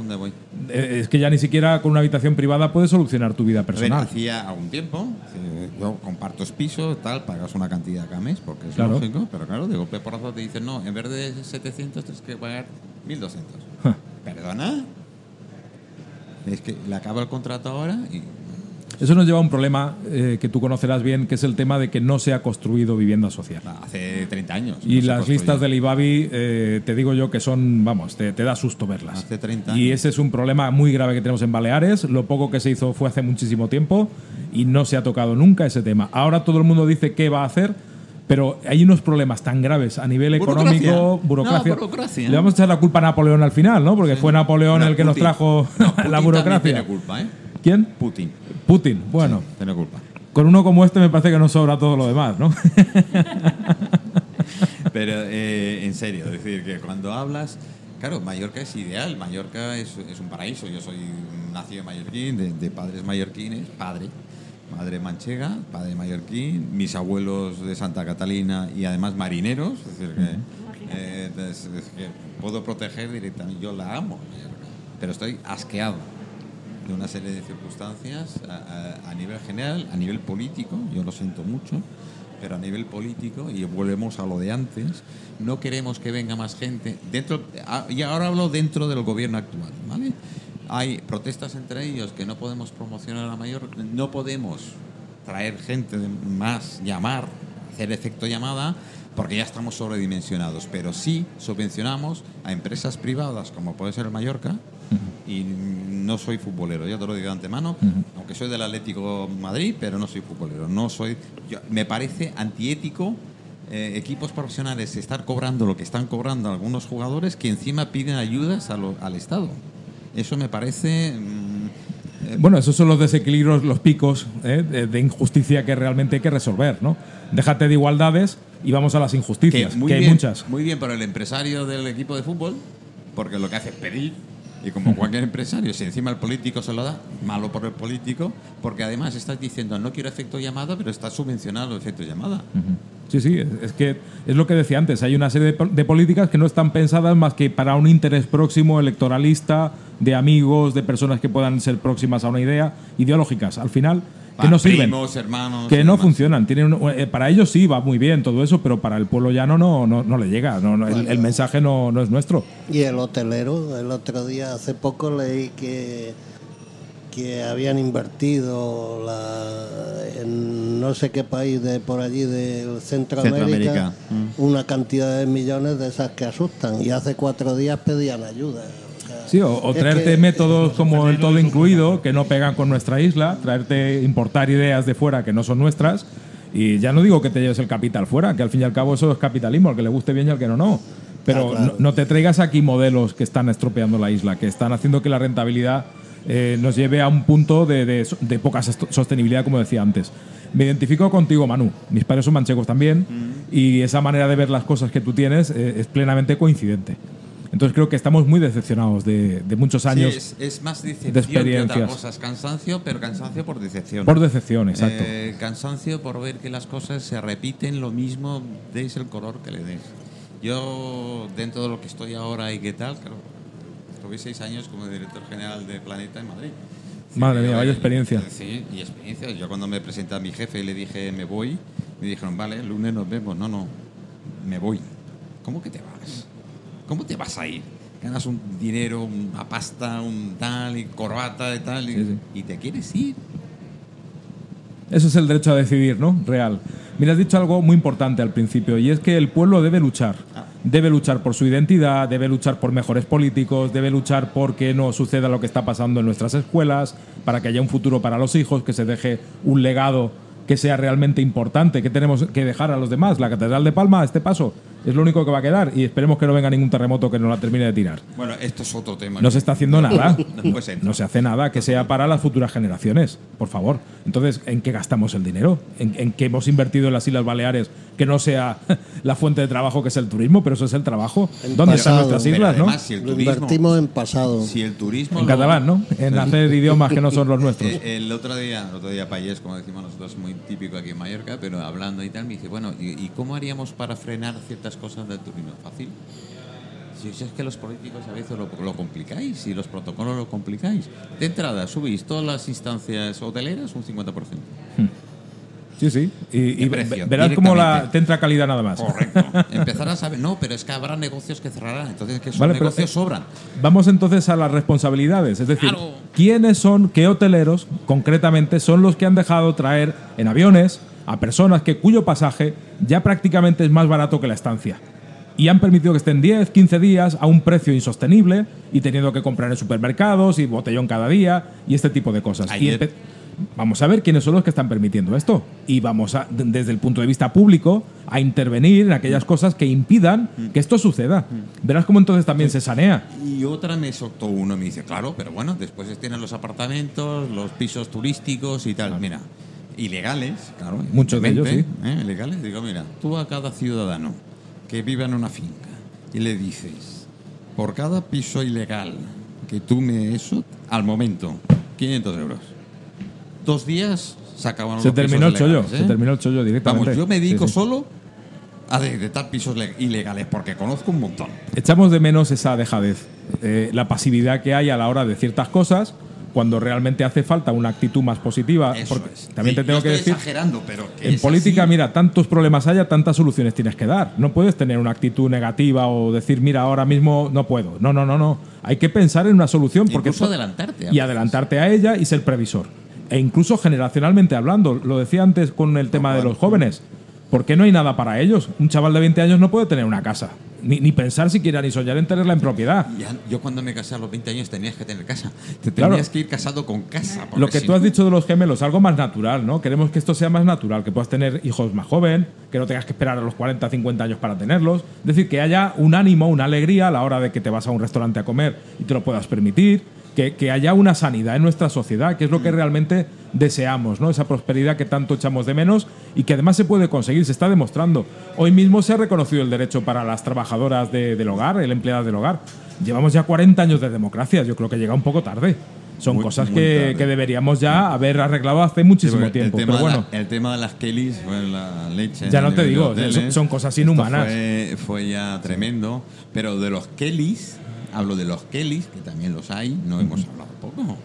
eh, es que ya ni siquiera con una habitación privada puedes solucionar tu vida ver, personal. hacía algún tiempo, eh, yo comparto piso, tal, pagas una cantidad cada mes, porque es Claro. lógico, pero claro, de golpe porrazo te dicen, no, en vez de 700 tienes que pagar 1200. Ja. ¿Perdona? Es que le acaba el contrato ahora y... Eso nos lleva a un problema eh, que tú conocerás bien, que es el tema de que no se ha construido vivienda social. Hace 30 años. Y no las listas del IBABI, eh, te digo yo que son, vamos, te, te da susto verlas. Hace 30 Y años. ese es un problema muy grave que tenemos en Baleares. Lo poco que se hizo fue hace muchísimo tiempo y no se ha tocado nunca ese tema. Ahora todo el mundo dice qué va a hacer, pero hay unos problemas tan graves a nivel Burocracia. económico, burocracia. No, burocracia. Le vamos a echar la culpa a Napoleón al final, ¿no? Porque fue Napoleón No, el que nos trajo No, la Putin también burocracia. tiene culpa, ¿eh? ¿Quién? Putin. Putin. Bueno, Tiene culpa. con uno como este me parece que nos sobra todo lo demás, ¿no? Pero eh, en serio, es decir, que cuando hablas, claro, Mallorca es ideal, Mallorca es, es un paraíso. Yo soy nacido en Mallorquín, de, de padres mallorquines, padre, madre manchega, padre mallorquín, mis abuelos de Santa Catalina y además marineros, es decir, que, eh, es- es que puedo proteger directamente. Yo la amo, pero estoy asqueado de una serie de circunstancias a, a- a nivel general, a nivel político, yo lo siento mucho, pero a nivel político, y volvemos a lo de antes, no queremos que venga más gente dentro, a- y ahora hablo dentro del gobierno actual, ¿vale? Hay protestas entre ellos que no podemos promocionar a mayor, no podemos traer gente de más, llamar hacer efecto llamada porque ya estamos sobredimensionados, pero sí subvencionamos a empresas privadas como puede ser el Mallorca y no soy futbolero, ya te lo digo de antemano, aunque soy del Atlético Madrid, pero no soy futbolero, no soy yo- me parece antiético eh, equipos profesionales estar cobrando lo que están cobrando algunos jugadores que encima piden ayudas a lo- al Estado. Eso me parece mm, eh, Bueno, esos son los desequilibrios, los picos ¿eh? de, de injusticia que realmente hay que resolver, ¿no? Déjate de igualdades y vamos a las injusticias, que, hay bien, muchas. Muy bien para el empresario del equipo de fútbol, porque lo que hace es pedir. Y como cualquier empresario, si encima el político se lo da, malo por el político, porque además estás diciendo no quiero efecto llamada, pero estás subvencionado el efecto llamada. Sí, sí, es- que es lo que decía antes, hay una serie de, pol- de políticas que no están pensadas más que para un interés próximo electoralista, de amigos, de personas que puedan ser próximas a una idea, ideológicas. Al final, que no sirven. primos, hermanos. Que no demás. funcionan. Tienen un- eh, para ellos sí va muy bien todo eso, pero para el pueblo llano no, no, no le llega. No, no, el, el mensaje no, no es nuestro. Y el hotelero, el otro día, hace poco leí que, que habían invertido la- en no sé qué país de por allí del Centroamérica, Centroamérica, una cantidad de millones de esas que asustan. Y hace cuatro días pedían ayuda. O sea, Sí, o, traerte que- métodos como el todo incluido, que no pegan con nuestra isla, traerte, importar ideas de fuera que no son nuestras. Y ya no digo que te lleves el capital fuera, que al fin y al cabo eso es capitalismo, al que le guste bien y al que no, no. Pero Ah, claro. no, no te traigas aquí modelos que están estropeando la isla, que están haciendo que la rentabilidad eh, nos lleve a un punto de, de- de poca sost- sostenibilidad, como decía antes. Me identifico contigo, Manu. Mis padres son manchegos también y esa manera de ver las cosas que tú tienes eh, es plenamente coincidente. Entonces creo que estamos muy decepcionados de, de muchos Sí, años es, es más decepción de que otra experiencias. cosa. Es cansancio, pero cansancio por decepción. por decepción, exacto. Eh, cansancio por ver que las cosas se repiten lo mismo, deis el color que le des. Yo, dentro de lo que estoy ahora y qué tal, claro, estuve seis años como director general de Planeta en Madrid. Madre mía, vaya experiencia. Sí, y experiencia. Yo cuando me presenté a mi jefe y le dije me voy, me dijeron, vale, el lunes nos vemos. No, no, me voy. ¿Cómo que te vas? ¿Cómo te vas a ir? Ganas un dinero, una pasta, un tal, y corbata y tal, y, Sí, sí. y te quieres ir. Eso es el derecho a decidir, ¿no? Real. Mira, has dicho algo muy importante al principio, y es que el pueblo debe luchar. Debe luchar por su identidad, debe luchar por mejores políticos, debe luchar por que no suceda lo que está pasando en nuestras escuelas, para que haya un futuro para los hijos, que se deje un legado que sea realmente importante, que tenemos que dejar a los demás. La Catedral de Palma, este paso, es lo único que va a quedar, y esperemos que no venga ningún terremoto que no la termine de tirar. Bueno, esto es otro tema. No se está haciendo nada. No ser. No se hace nada que sea para las futuras generaciones, por favor. Entonces, ¿en qué gastamos el dinero? ¿En, en qué hemos invertido en las Islas Baleares que no sea la fuente de trabajo que es el turismo? Pero eso es el trabajo. En ¿Dónde están pasado. nuestras Pero islas, no? además, si el Lo turismo, invertimos en pasado. si el turismo En lo- catalán, ¿no? En hacer idiomas que no son los nuestros. Eh, el otro día, el otro día Payés, como decimos nosotros, muy típico aquí en Mallorca, pero hablando y tal, me dice, bueno, ¿y, y cómo haríamos para frenar ciertas cosas del turismo? Fácil. Si es que los políticos a veces lo, lo complicáis y los protocolos lo complicáis. De entrada, subís todas las instancias hoteleras un 50%. Sí, sí. Y, precio, verás cómo la te entra calidad nada más. Correcto. Empezarás a ver, no, pero es que habrá negocios que cerrarán, entonces que esos Vale, negocios eh, sobran. Vamos entonces a las responsabilidades. Es decir, Claro. ¿quiénes son, qué hoteleros concretamente son los que han dejado traer en aviones a personas que cuyo pasaje ya prácticamente es más barato que la estancia? Y han permitido que estén 10, 15 días a un precio insostenible y teniendo que comprar en supermercados y botellón cada día y este tipo de cosas. Y Vamos a ver quiénes son los que están permitiendo esto. Y vamos a, desde el punto de vista público, a intervenir en aquellas cosas que impidan que esto suceda. Verás cómo entonces también se sanea. Y otra me soltó uno y me dice, claro, pero bueno, después tienen los apartamentos, los pisos turísticos y tal. Mira, ilegales, claro. Muchos de ellos, evidentemente, ¿eh? Ilegales. Digo, mira, tú a cada ciudadano que viva en una finca y le dices, por cada piso ilegal que tú me eso, al momento, 500 euros. Dos días se acabaron Se los pisos terminó el chollo, ilegales, se ¿eh? terminó el chollo directamente. Vamos, yo me dedico Sí, sí. solo a detectar pisos le- ilegales porque conozco un montón. Echamos de menos esa dejadez, eh, la pasividad que hay a la hora de ciertas cosas, cuando realmente hace falta una actitud más positiva. Eso porque es. También te tengo que decir, exagerando, pero que en política, así. mira, tantos problemas haya, tantas soluciones tienes que dar. No puedes tener una actitud negativa o decir, mira, ahora mismo no puedo. No, no, no, no. Hay que pensar en una solución porque Incluso adelantarte. a y adelantarte a ella y ser previsor. E incluso generacionalmente hablando, lo decía antes con el tema de los jóvenes. ¿Por qué no hay nada para ellos? Un chaval de 20 años no puede tener una casa. Ni, ni pensar siquiera, ni soñar en tenerla en propiedad. Ya- yo cuando me casé a los 20 años tenías que tener casa. Te Claro. tenías que ir casado con casa. porque Lo que si tú has dicho de los gemelos, algo más natural, ¿no? Queremos que esto sea más natural, que puedas tener hijos más joven, que no tengas que esperar a los 40, 50 años para tenerlos. Es decir, que haya un ánimo, una alegría a la hora de que te vas a un restaurante a comer y te lo puedas permitir. Que, que haya una sanidad en nuestra sociedad, que es lo que realmente deseamos, ¿no? Esa prosperidad que tanto echamos de menos y que además se puede conseguir, se está demostrando. Hoy mismo se ha reconocido el derecho para las trabajadoras de- del hogar, el empleado del hogar. Llevamos ya 40 años de democracia, yo creo que llega un poco tarde. Son Muy- cosas muy que, deberíamos ya haber arreglado hace muchísimo tiempo. El tema, Pero bueno, la- el tema de las Kellys la leche. Ya no te digo, hoteles. son- son cosas inhumanas. Fue, fue ya tremendo. Pero de los Kellys, hablo de los Kellys, que también los hay, no hemos hablado poco. No.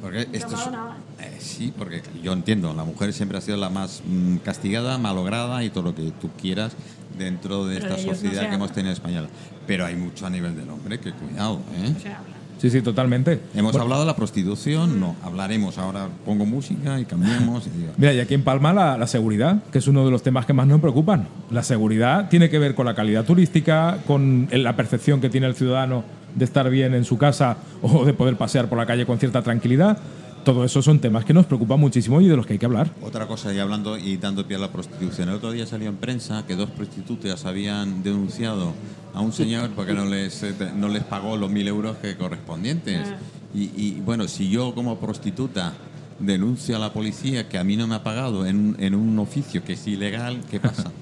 Porque esto es- eh, sí, porque yo entiendo, la mujer siempre ha sido la más mm, castigada, malograda y todo lo que tú quieras dentro de Pero esta de ellos no sociedad que hemos tenido en España. Pero hay mucho a nivel del hombre, que cuidado, ¿eh? Se habla. Sí, sí, totalmente. Hemos Bueno, hablado de la prostitución, no, hablaremos ahora, pongo música y cambiamos. y Mira, y aquí en Palma la, la seguridad, que es uno de los temas que más nos preocupan. La seguridad tiene que ver con la calidad turística, con la percepción que tiene el ciudadano de estar bien en su casa o de poder pasear por la calle con cierta tranquilidad. Todo eso son temas que nos preocupan muchísimo y de los que hay que hablar. Otra cosa, y hablando y dando pie a la prostitución. El otro día salió en prensa que dos prostitutas habían denunciado a un señor porque no les, eh, no les pagó los mil euros que correspondientes. Y, y, bueno, si yo como prostituta denuncio a la policía que a mí no me ha pagado en, un- en un oficio que es ilegal, ¿qué pasa?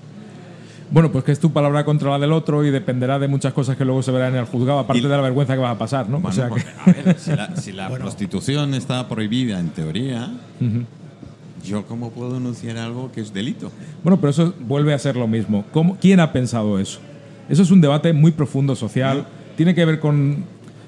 Bueno, pues que es tu palabra contra la del otro y dependerá de muchas cosas que luego se verán en el juzgado, aparte Y- de la vergüenza que va a pasar, ¿no? Bueno, o sea porque, que, a ver, si la, si la prostitución está prohibida en teoría, ¿yo cómo puedo denunciar algo que es delito? Bueno, pero eso vuelve a ser lo mismo. ¿Cómo- ¿Quién ha pensado eso? Eso es un debate muy profundo social. Tiene que ver con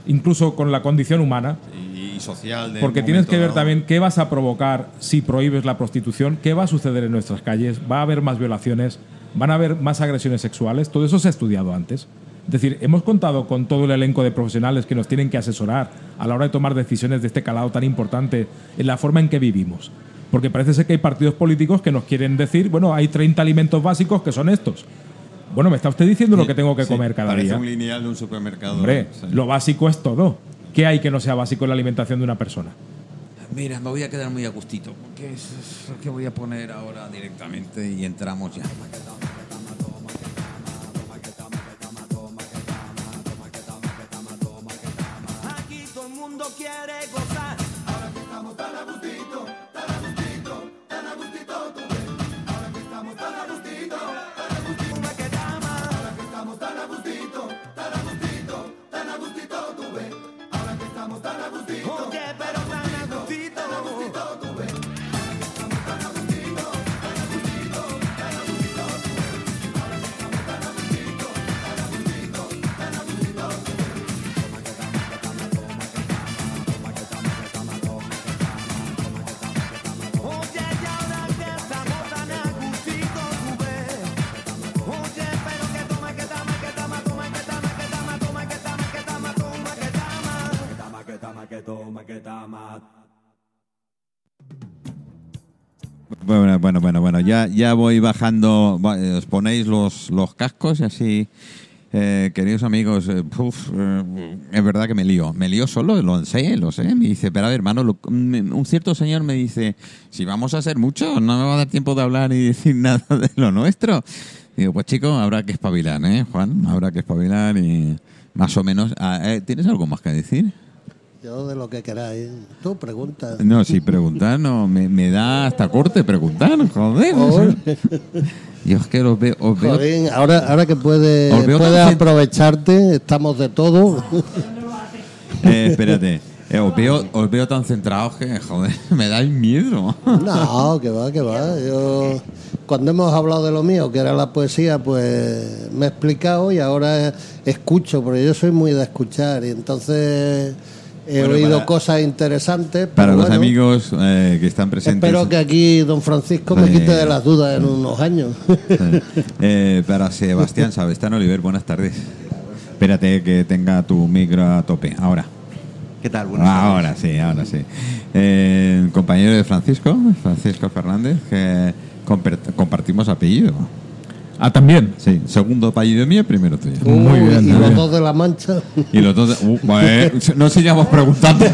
incluso con la condición humana. Y, y social. Porque tienes que ver dado. también qué vas a provocar si prohíbes la prostitución, qué va a suceder en nuestras calles, va a haber más violaciones, van a haber más agresiones sexuales, todo eso se ha estudiado antes. Es decir, hemos contado con todo el elenco de profesionales que nos tienen que asesorar a la hora de tomar decisiones de este calado tan importante en la forma en que vivimos. Porque parece ser que hay partidos políticos que nos quieren decir, bueno, hay 30 alimentos básicos que son estos. Bueno, me está usted diciendo lo que tengo que Sí, comer cada parece día. un lineal de un supermercado. Hombre, Sí. lo básico es todo. ¿Qué hay que no sea básico en la alimentación de una persona? Mira, me voy a quedar muy a gustito, es es lo que voy a poner ahora directamente y entramos ya. Aquí todo el mundo quiere Bueno, bueno, bueno, ya, ya voy bajando. Eh, Os ponéis los, los cascos y así. eh, queridos amigos, eh, eh, es verdad que me lío. Me lío solo, lo sé, lo sé. Me dice, pero a ver, hermano, lo- un cierto señor me dice, si vamos a hacer mucho, no me va a dar tiempo de hablar y decir nada de lo nuestro. Digo, pues chico, habrá que espabilar, ¿eh, Juan? Habrá que espabilar y más o menos. Ah, ¿Tienes algo más que decir? Yo de lo que queráis. Tú pregunta. No, sí, preguntar no, me, me da hasta corte preguntar, joder. Joder. Yo es que los veo, os veo Joder, ahora, ahora que Os puedes aprovecharte, estamos de todo. Eh, espérate. Eh, os, veo, os veo tan centrados que, joder, me dais miedo. No, que va, que va. Yo, cuando hemos hablado de lo mío, que era la poesía, pues me he explicado y ahora escucho, porque yo soy muy de escuchar y entonces he Bueno, oído para- cosas interesantes. pero Para los bueno, amigos eh, que están presentes. Espero que aquí don Francisco me Eh, quite de las dudas en unos años. Eh, para Sebastián Sabestán Oliver, buenas tardes. Espérate que tenga tu micro a tope. Ahora. ¿Qué tal? Buenas tardes. ahora sí, ahora sí. Eh, compañero de Francisco, Francisco Fernández, que compartimos apellido. Ah, también. Sí, segundo apellido mío, primero tuyo. Muy Uy, bien, Y los dos de la mancha. Y los dos. de- uh, no sigamos preguntando.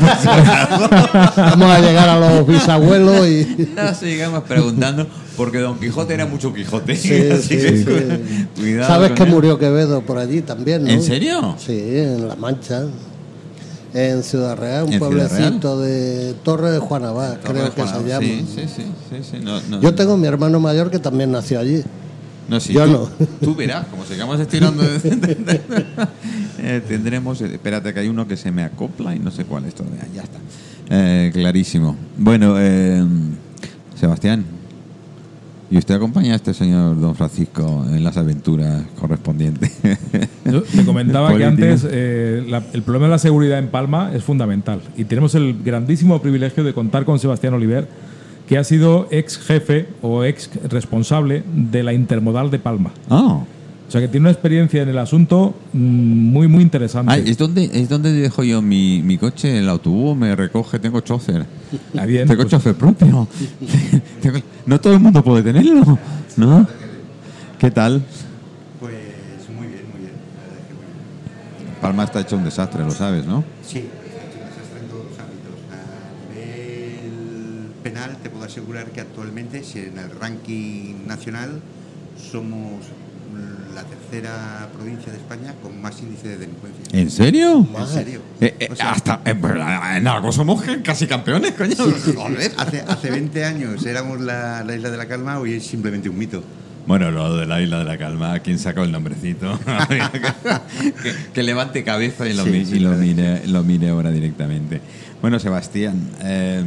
Vamos a llegar a los bisabuelos y. No sigamos preguntando, porque Don Quijote era mucho Quijote. Sí, así sí, que sí. cuidado ¿Sabes que él. murió Quevedo por allí también, no? ¿En serio? Sí, en La Mancha. En Ciudad Real, un ¿En Ciudad pueblecito de Torre de Juanabá, Torre creo de que se llama. Sí, sí, sí. sí, sí, no, no. Yo tengo mi hermano mayor que también nació allí. No, sí, Yo tú, no. Tú verás, como sigamos estirando. eh, tendremos. Espérate, que hay uno que se me acopla y no sé cuál es todavía. Ya está. Eh, clarísimo. Bueno, eh, Sebastián. ¿Y usted acompaña a este señor don Francisco en las aventuras correspondientes? Yo te comentaba que antes eh, la- el problema de la seguridad en Palma es fundamental y tenemos el grandísimo privilegio de contar con Sebastián Oliver, que ha sido ex jefe o ex responsable de la intermodal de Palma. Ah. O sea que tiene una experiencia en el asunto mm, muy, muy interesante. Ay, ¿es, donde, ¿Es donde dejo yo mi, mi coche? El autobús me recoge, tengo chofer. Ah, bien, tengo pues- chofer propio. Tengo- no todo el mundo puede tenerlo, ¿no? ¿Qué tal? Pues muy bien, muy bien. Palma está hecho un desastre, lo sabes, ¿no? Sí, está hecho un desastre en todos los ámbitos. A nivel penal, asegurar que actualmente, si en el ranking nacional, somos la tercera provincia de España con más índice de delincuencia. ¿En serio? ¿En serio? Eh, eh, O sea, hasta en, en algo somos casi campeones, coño. Joder. Hace, hace 20 años éramos la, la isla de la calma, hoy es simplemente un mito. Bueno, lo de la isla de la calma, ¿quién sacó el nombrecito? que, que levante cabeza y lo, Sí, sí, y lo mire, lo mire ahora directamente. Bueno, Sebastián, eh,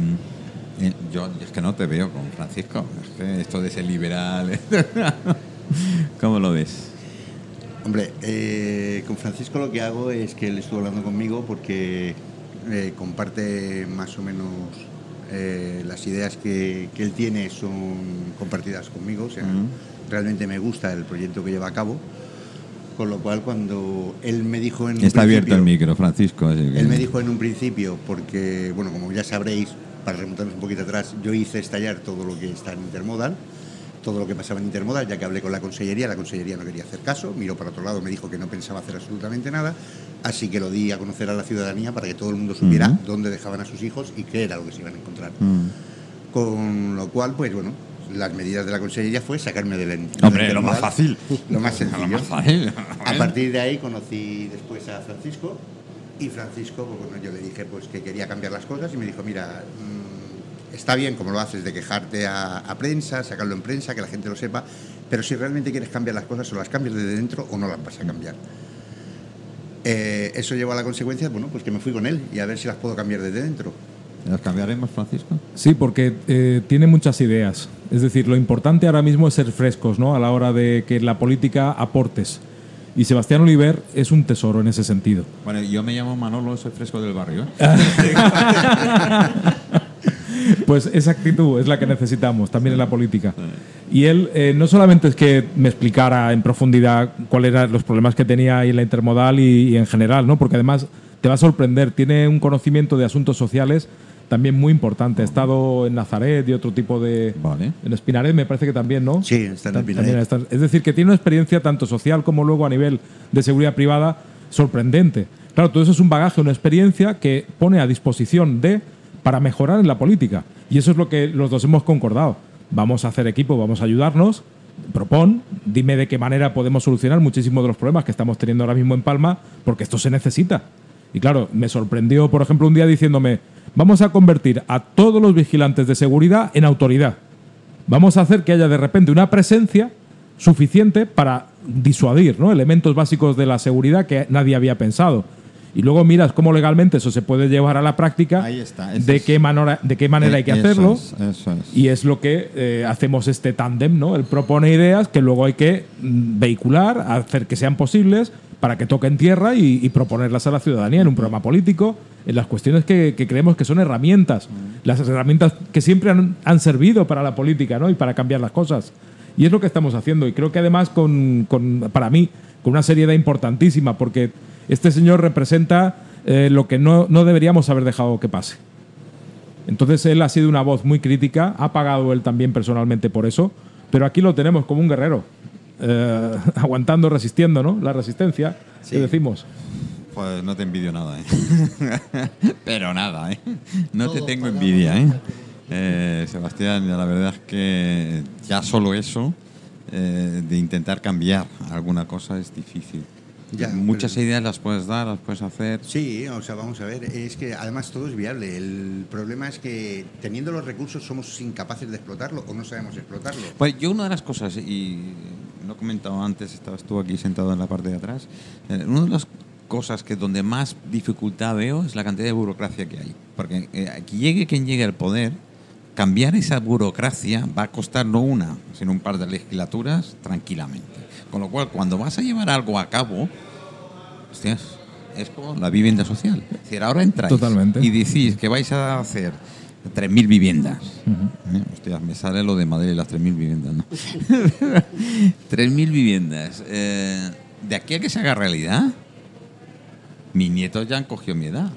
yo es que no te veo con Francisco. Es que esto de ser liberal. ¿Cómo lo ves? Hombre, eh, con Francisco lo que hago es que él estuvo hablando conmigo porque eh, comparte más o menos eh, las ideas que, que él tiene son compartidas conmigo, o sea, realmente me gusta el proyecto que lleva a cabo, con lo cual cuando él me dijo en un Está abierto el micro, Francisco. así que- Él me dijo en un principio, porque, bueno, como ya sabréis, para remontarnos un poquito atrás, yo hice estallar todo lo que está en Intermodal, todo lo que pasaba en Intermodal, ya que hablé con la consellería, la consellería no quería hacer caso, miró para otro lado, me dijo que no pensaba hacer absolutamente nada, así que lo di a conocer a la ciudadanía para que todo el mundo supiera dónde dejaban a sus hijos y qué era lo que se iban a encontrar. Mm. Con lo cual, pues bueno, las medidas de la consellería fue sacarme del Hombre, lo más fácil. Lo más sencillo. Lo más fácil. A partir de ahí conocí después a Francisco y Francisco, pues bueno, yo le dije pues que quería cambiar las cosas y me dijo, mira, mm, está bien como lo haces de quejarte a, a prensa, sacarlo en prensa, que la gente lo sepa, pero si realmente quieres cambiar las cosas, o las cambias desde dentro o no las vas a cambiar. Eh, eso llevó a la consecuencia, bueno, pues que me fui con él y a ver si las puedo cambiar desde dentro. ¿Los cambiaremos, Francisco? Sí, porque eh, tiene muchas ideas. Es decir, lo importante ahora mismo es ser frescos, ¿no? A la hora de que la política aportes. Y Sebastián Oliver es un tesoro en ese sentido. Bueno, yo me llamo Manolo, soy fresco del barrio. ¿eh? Pues esa actitud es la que necesitamos también en la política. Y él eh, no solamente es que me explicara en profundidad cuáles eran los problemas que tenía ahí en la intermodal y, y en general, ¿no? porque además te va a sorprender, tiene un conocimiento de asuntos sociales también muy importante. Ha estado en Nazaret y otro tipo de... Vale. En Espinaret me parece que también, ¿no? Sí, está en Espinaret. está- Es decir, que tiene una experiencia tanto social como luego a nivel de seguridad privada sorprendente. Claro, todo eso es un bagaje, una experiencia que pone a disposición de para mejorar en la política. Y eso es lo que los dos hemos concordado. Vamos a hacer equipo, vamos a ayudarnos. Propon, dime de qué manera podemos solucionar muchísimos de los problemas que estamos teniendo ahora mismo en Palma, porque esto se necesita. Y claro, me sorprendió, por ejemplo, un día diciéndome, vamos a convertir a todos los vigilantes de seguridad en autoridad. Vamos a hacer que haya de repente una presencia suficiente para disuadir ¿no? elementos básicos de la seguridad que nadie había pensado. Y luego miras cómo legalmente eso se puede llevar a la práctica, Ahí está, de, qué manera, de qué manera hay que Eso hacerlo. es, eso es. Y es lo que eh, hacemos este tándem, ¿no? Él propone ideas que luego hay que mm, vehicular, hacer que sean posibles para que toquen tierra y, y proponerlas a la ciudadanía en un programa político, en las cuestiones que, que creemos que son herramientas, las herramientas que siempre han, han servido para la política, ¿no? Y para cambiar las cosas. Y es lo que estamos haciendo. Y creo que además, con, con- para mí, con una seriedad importantísima, porque este señor representa eh, lo que no, no deberíamos haber dejado que pase. Entonces él ha sido una voz muy crítica, ha pagado él también personalmente por eso, pero aquí lo tenemos como un guerrero, eh, aguantando, resistiendo, ¿no? La resistencia, Sí. que decimos. Pues no te envidio nada, ¿eh? Pero nada, ¿eh? No te tengo envidia, ¿eh? Eh, Sebastián, la verdad es que ya solo eso eh, de intentar cambiar alguna cosa es difícil. Ya, Muchas pero- ideas las puedes dar, las puedes hacer. Sí, o sea, vamos a ver, es que además todo es viable. El problema es que teniendo los recursos somos incapaces de explotarlo o no sabemos explotarlo. Pues yo una de las cosas, y lo he comentado antes, estabas tú aquí sentado en la parte de atrás, eh, una de las cosas que donde más dificultad veo es la cantidad de burocracia que hay. Porque eh, aquí llegue quien llegue al poder, cambiar esa burocracia va a costar no una, sino un par de legislaturas tranquilamente. Con lo cual, cuando vas a llevar algo a cabo, hostias, es como la vivienda social. Es decir, ahora entráis Totalmente. y decís que vais a hacer 3.000 viviendas. ¿Eh? Hostias, me sale lo de Madrid y las 3.000 viviendas, ¿no? 3.000 viviendas. Eh, de aquí a que se haga realidad, mis nietos ya han cogido mi edad.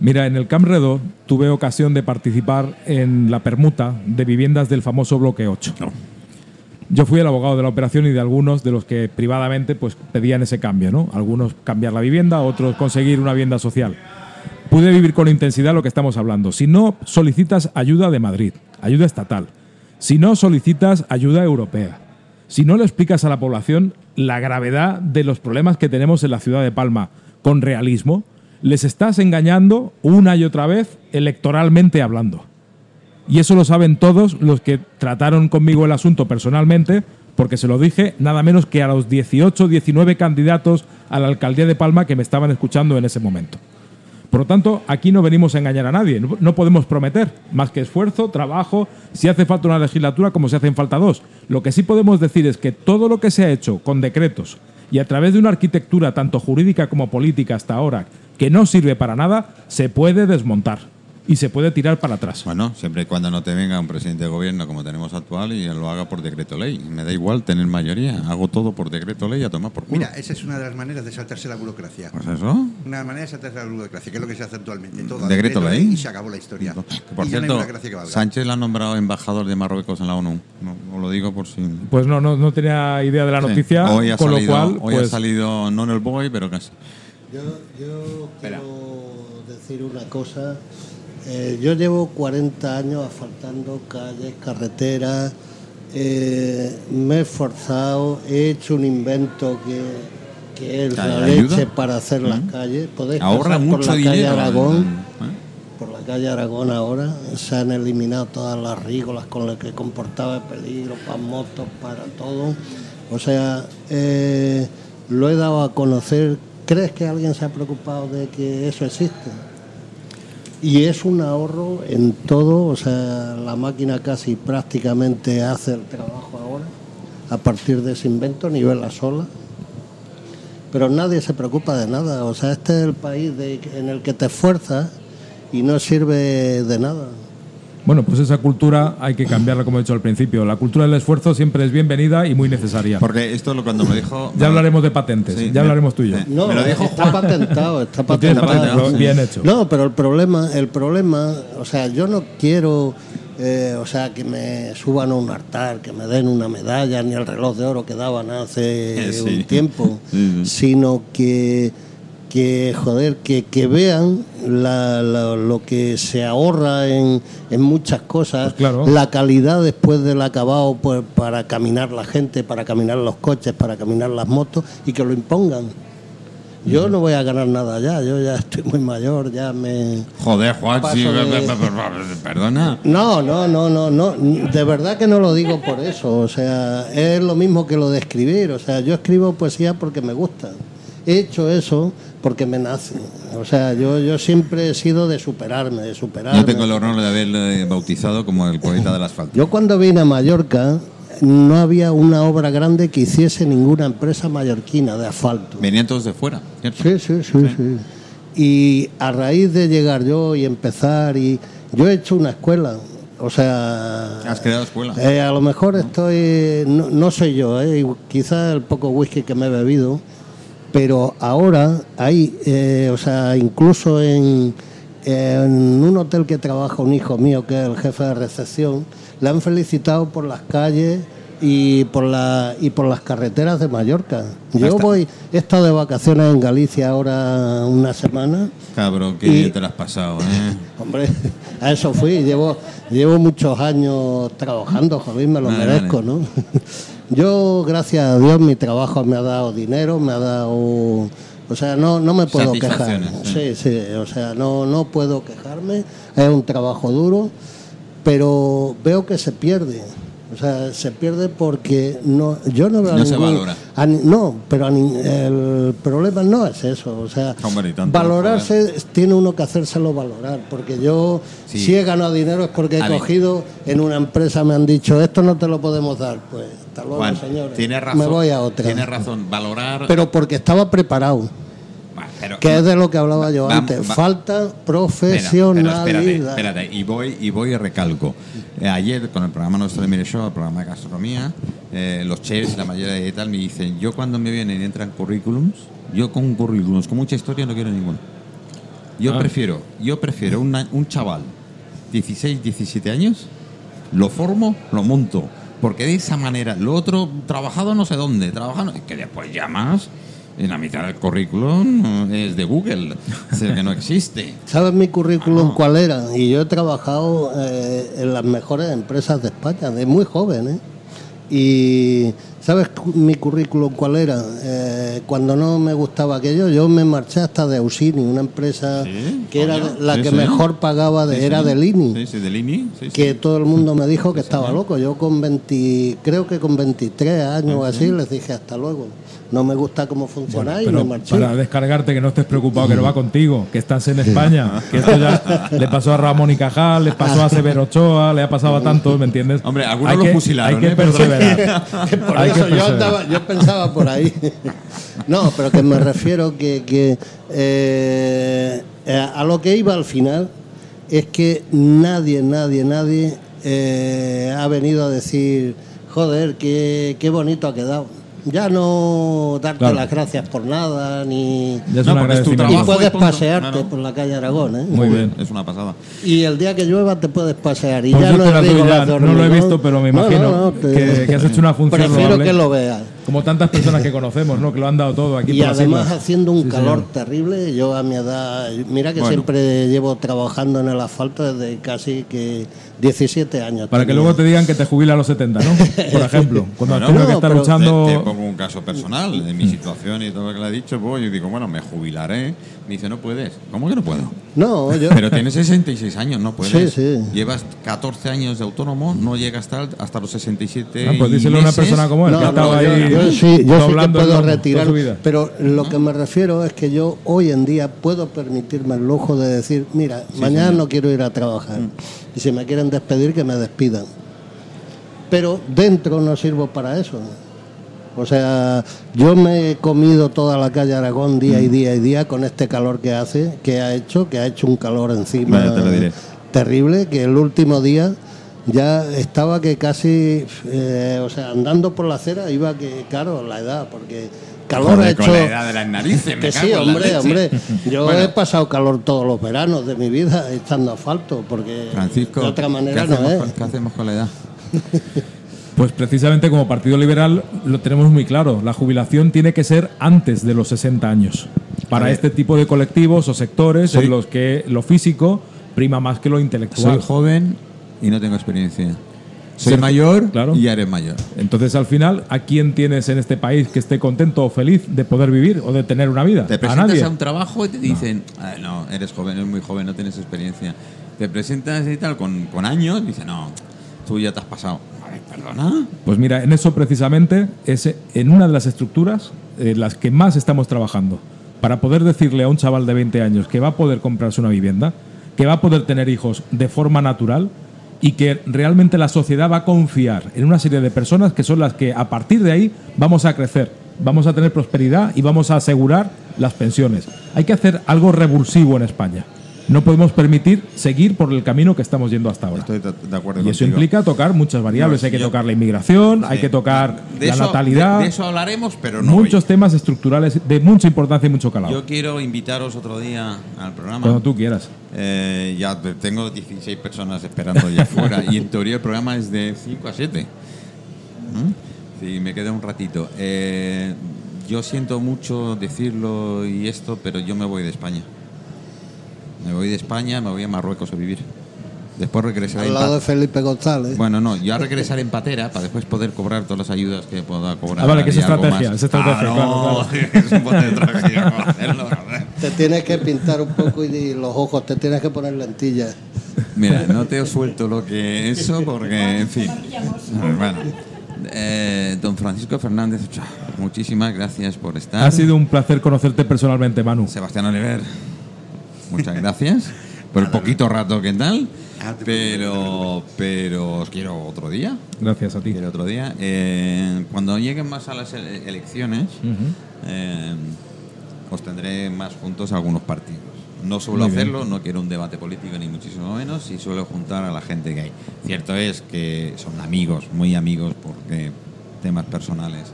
Mira, en el Camp Redó tuve ocasión de participar en la permuta de viviendas del famoso bloque 8. Yo fui el abogado de la operación y de algunos de los que privadamente pues, pedían ese cambio, ¿no? Algunos cambiar la vivienda, otros conseguir una vivienda social. Pude vivir con intensidad lo que estamos hablando. Si no solicitas ayuda de Madrid, ayuda estatal, si no solicitas ayuda europea, si no le explicas a la población la gravedad de los problemas que tenemos en la ciudad de Palma con realismo, les estás engañando una y otra vez electoralmente hablando. Y eso lo saben todos los que trataron conmigo el asunto personalmente, porque se lo dije nada menos que a los 18, 19 candidatos a la alcaldía de Palma que me estaban escuchando en ese momento. Por lo tanto, aquí no venimos a engañar a nadie, no, podemos prometer más que esfuerzo, trabajo, si hace falta una legislatura como si hacen falta dos. Lo que sí podemos decir es que todo lo que se ha hecho con decretos y a través de una arquitectura tanto jurídica como política hasta ahora que no sirve para nada, se puede desmontar y se puede tirar para atrás. Bueno, siempre y cuando no te venga un presidente de gobierno como tenemos actual y lo haga por decreto ley. Me da igual tener mayoría, hago todo por decreto ley a tomar por culo. Mira, esa es una de las maneras de saltarse la burocracia. Pues eso. Una manera de saltarse la burocracia, que es lo que se hace actualmente. Todo Decreto ley. Y se acabó la historia. Por Y ya no hay cierto, burocracia que valga. Sánchez la ha nombrado embajador de Marruecos en la ONU. No, os lo digo por si. Pues no, no, no tenía idea de la Sí. noticia, Hoy ha con salido, lo cual, hoy ha pues, salido no en el boy, pero casi. Yo, yo quiero decir una cosa. Eh, yo llevo 40 años asfaltando calles, carreteras. eh, me he esforzado, he hecho un invento que, que es la ¿Ayuda? leche para hacer las calles. Podéis Ahorra pasar por mucho la calle dinero. Aragón. ¿eh? por la calle Aragón ahora se han eliminado todas las rígolas con las que comportaba peligro para motos, para todo. O sea, lo he dado a conocer. ¿Crees que alguien se ha preocupado de que eso existe? Y es un ahorro en todo, o sea, la máquina casi prácticamente hace el trabajo ahora, a partir de ese invento, nivela sola. Pero nadie se preocupa de nada, o sea, este es el país de- en el que te esfuerzas y no sirve de nada. Bueno, pues esa cultura hay que cambiarla, como he dicho al principio. La cultura del esfuerzo siempre es bienvenida y muy necesaria. Porque esto lo cuando me dijo. Ya hablaremos de patentes, Sí, ya me- hablaremos tú y yo. eh, No, Me lo dijo está Juan. patentado, está patentado. bien hecho. No, pero el problema, el problema, o sea, yo no quiero, eh, o sea, que me suban a un altar, que me den una medalla, ni el reloj de oro que daban hace Eh, sí. un tiempo, Sí, sí. sino que, que joder, que, que vean la- la- lo que se ahorra en, en muchas cosas, Pues claro. la calidad después del acabado pues, para caminar la gente, para caminar los coches, para caminar las motos y que lo impongan. Yo no voy a ganar nada ya, yo ya estoy muy mayor, ya me... Joder, Juan, sí, de- perdona. No, no, no, no, no, de verdad que no lo digo por eso, o sea, es lo mismo que lo de escribir, o sea, yo escribo poesía porque me gusta, he hecho eso porque me nace, o sea, yo, yo siempre he sido de superarme, de superarme. Yo tengo el honor de haberle bautizado como el poeta del asfalto. Yo cuando vine a Mallorca no había una obra grande que hiciese ninguna empresa mallorquina de asfalto. Venían todos de fuera, ¿cierto? Sí, sí, sí, sí. Y a raíz de llegar yo y empezar, y yo he hecho una escuela, o sea... Has creado escuela. eh, a lo mejor estoy, no, no soy yo, eh, quizás el poco whisky que me he bebido, Pero ahora hay, eh, o sea, incluso en, en un hotel que trabaja un hijo mío, que es el jefe de recepción, le han felicitado por las calles y por, la, y por las carreteras de Mallorca. Yo voy, he estado de vacaciones en Galicia ahora una semana. Cabrón, qué Y- te lo has pasado, ¿eh? Hombre, a eso fui. Llevo, llevo muchos años trabajando, joder, me lo Vale, merezco, vale. ¿no? Yo, gracias a Dios, mi trabajo me ha dado dinero, me ha dado... O sea, no, no me puedo quejar. Sí, sí, o sea, no, no puedo quejarme. Es un trabajo duro, pero veo que se pierde. O sea, se pierde porque no, yo no veo a No se ningún- valora. a ni- no, pero a el problema no es eso. O sea, Hombre, valorarse tiene uno que hacérselo valorar. Porque yo, Sí. si he ganado dinero es porque he A ver. cogido en una empresa, me han dicho, esto no te lo podemos dar. Pues hasta luego, Juan, señores. tienes razón. Me voy a otra. Tienes razón, valorar. Pero porque estaba preparado. Pero- Que es de lo que hablaba yo Va- antes. va- Falta profesionalidad. pero espérate, espérate, y voy y voy y recalco. Eh, ayer con el programa nuestro de Mire Show, el programa de gastronomía, eh, los chefs, la mayoría de tal me dicen, yo cuando me vienen y entran currículums, yo con currículums con mucha historia no quiero ninguno. Yo Ah. prefiero, yo prefiero una- un chaval 16, 17 años, lo formo, lo monto. Porque de esa manera, lo otro, trabajado no sé dónde, trabajado, que después llamas, en la mitad del currículum es de Google, es el que no existe. ¿Sabes mi currículum Ah. cuál era? Y yo he trabajado eh, en las mejores empresas de España, de muy joven. ¿eh? Y ¿sabes mi currículum cuál era? Eh, cuando no me gustaba aquello, yo me marché hasta de Ausini, una empresa Sí, que era la sí, que sí. mejor pagaba, de, era de Lini. Sí, sí, de Lini. que todo el mundo me dijo que estaba loco. Yo con 20, creo que con 23 años o así, les dije hasta luego. No me gusta cómo funciona y me marché. para descargarte, que no estés preocupado, que no va contigo, que estás en España. Que esto ya le pasó a Ramón y Cajal, le pasó a Severo Ochoa, le ha pasado a tantos, ¿me entiendes? Hombre, algunos Hay lo que- fusilaron, Hay que ¿eh? Perseverar. Por Hay que eso yo, andaba- yo pensaba por ahí. No, pero que me refiero que, que eh, eh, a lo que iba al final es que nadie, nadie, nadie eh, ha venido a decir, joder, qué, qué bonito ha quedado. Ya no darte Claro. las gracias por nada, ni... Ya es No, tu trabajo. puedes y punto. pasearte No, no. por la calle Aragón, ¿eh? Muy bien. Es una pasada. Y el día que llueva te puedes pasear. Y Por ya no es de no lo he visto, pero me No, imagino no, no, te- que- que has hecho una función Prefiero loable. que lo veas. Como tantas personas que conocemos, ¿no? Que lo han dado todo aquí Y por además haciendo un Sí, calor señor. terrible, yo a mi edad, mira que Bueno. siempre llevo trabajando en el asfalto desde casi que 17 años. Para que luego te digan que te jubila a los 70, ¿no? Por ejemplo, cuando No, no, que estar pero luchando. Te, te pongo un caso personal de mi situación y todo lo que le he dicho. Voy y digo, bueno, me jubilaré. Me dice, no puedes. ¿Cómo que no puedo? No, yo... Pero tienes 66 años, no puedes. Sí, sí. Llevas 14 años de autónomo, no llegas hasta, hasta los 67 Ah, pues y díselo a una persona como él, No, que yo, ahí yo sí, yo sí que el puedo retirar, pero lo que me refiero es que yo hoy en día puedo permitirme el lujo de decir, mira, mañana no quiero ir a trabajar Mm. y si me quieren despedir que me despidan. Pero dentro no sirvo para eso. O sea, yo me he comido toda la calle Aragón día Mm. y día y día con este calor que hace, que ha hecho, que ha hecho un calor encima terrible, que el último día ya estaba que casi, eh, o sea, andando por la acera iba que, claro, la edad, porque calor Joder, ha hecho... con la edad de las narices, me Que sí, hombre, hombre. Yo Bueno. he pasado calor todos los veranos de mi vida echando asfalto, porque Francisco, de otra manera ¿qué no es. con, qué hacemos con la edad? Pues precisamente como Partido Liberal lo tenemos muy claro. La jubilación tiene que ser antes de los 60 años. Para este tipo de colectivos o sectores Soy- en los que lo físico prima más que lo intelectual. Soy joven y no tengo experiencia. Soy mayor claro. y ya eres mayor. Entonces, al final, ¿a quién tienes en este país que esté contento o feliz de poder vivir o de tener una vida? Te a presentas nadie. a, un trabajo y te dicen, "Ah, no, eres joven, eres muy joven, no tienes experiencia. Te presentas y tal con, con años y dicen, no, tú ya te has pasado. Vale, perdona. Pues mira, en eso precisamente es en una de las estructuras en las que más estamos trabajando. Para poder decirle a un chaval de 20 años que va a poder comprarse una vivienda, que va a poder tener hijos de forma natural y que realmente la sociedad va a confiar en una serie de personas que son las que a partir de ahí vamos a crecer, vamos a tener prosperidad y vamos a asegurar las pensiones. Hay que hacer algo revulsivo en España. No podemos permitir seguir por el camino que estamos yendo hasta ahora. Estoy de acuerdo Y eso contigo. implica tocar muchas variables. No, hay que yo- tocar la inmigración, hay que tocar De la eso- natalidad, De, de eso hablaremos, pero no muchos hoy. temas estructurales de mucha importancia y mucho calado. Yo quiero invitaros otro día al programa. Cuando tú quieras. Eh, ya te- tengo 16 personas esperando allá afuera y en teoría el programa es de 5 a 7. ¿Mm? Sí, me queda un ratito. Eh, yo siento mucho decirlo y esto, pero yo me voy de España. Me voy de España, me voy a Marruecos a vivir. Después regresaré Al lado de Felipe González. Bueno, no, yo a regresar en patera para después poder cobrar todas las ayudas que pueda cobrar. Ah, vale, que es estrategia, es estrategia, Ah, claro, no, es un buen estrategia. Te tienes que pintar un poco y los ojos, te tienes que poner lentillas. Mira, no te he suelto lo que eso porque, en fin. Bueno, eh, don Francisco Fernández, muchísimas gracias por estar. Ha sido un placer conocerte personalmente, Manu. Sebastián Oliver, muchas gracias por el poquito rato que tal. Ah, Pero, pero os quiero otro día. Gracias a ti. Quiero otro día. Eh, cuando lleguen más a las ele- elecciones, eh, os tendré más juntos algunos partidos. No suelo Muy bien. hacerlo, no quiero un debate político ni muchísimo menos, y suelo juntar a la gente que hay. Cierto es que son amigos, muy amigos, porque temas personales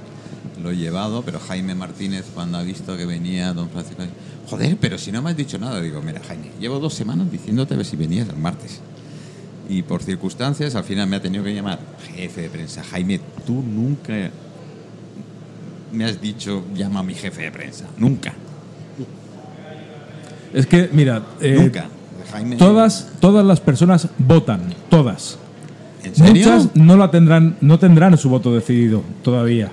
lo he llevado, pero Jaime Martínez, cuando ha visto que venía don Francisco, joder, pero si no me has dicho nada, digo, mira, Jaime, llevo dos semanas diciéndote a ver si venías el martes. Y por circunstancias, al final me ha tenido que llamar jefe de prensa. Jaime, tú nunca me has dicho llama a mi jefe de prensa. Nunca. Es que, mira, eh, nunca. Jaime, todas, todas las personas votan, todas. ¿En serio? Muchas no la tendrán, no tendrán su voto decidido todavía.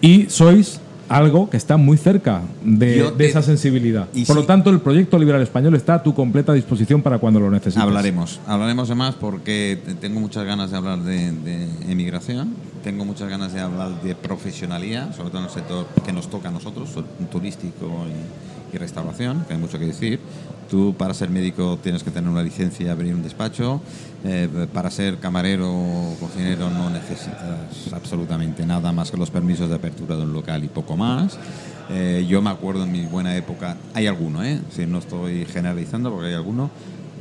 Y sois algo que está muy cerca de, Yo de te- esa sensibilidad. y Por lo tanto, el proyecto liberal español está a tu completa disposición para cuando lo necesites. Hablaremos, hablaremos de más porque te- tengo muchas ganas de hablar de, de emigración, tengo muchas ganas de hablar de profesionalidad, sobre todo en el sector que nos toca a nosotros, turístico y, y restauración, que hay mucho que decir. Tú para ser médico tienes que tener una licencia y abrir un despacho, eh, para ser camarero o cocinero no necesitas absolutamente nada más que los permisos de apertura de un local y poco más. Eh, yo me acuerdo en mi buena época, hay alguno, ¿eh? Si no estoy generalizando porque hay alguno,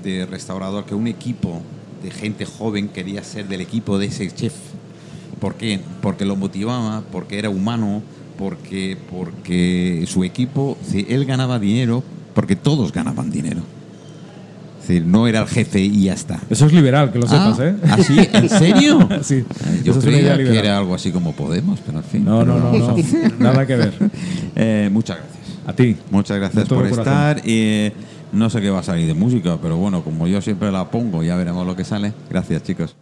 de restaurador que un equipo de gente joven quería ser del equipo de ese chef. ¿Por qué? Porque lo motivaba, porque era humano, porque, porque su equipo, si él ganaba dinero, porque todos ganaban dinero. Es decir, no era el jefe y ya está. Eso es liberal, que lo sepas, ¿eh? ¿Ah, sí? ¿En serio? Sí, Eh, Yo creía que era algo así como Podemos, pero en fin. No, no, no, no. Nada que ver. Eh, muchas gracias. A ti. Muchas gracias por estar. Y no sé qué va a salir de música, pero bueno, como yo siempre la pongo, ya veremos lo que sale. Gracias, chicos.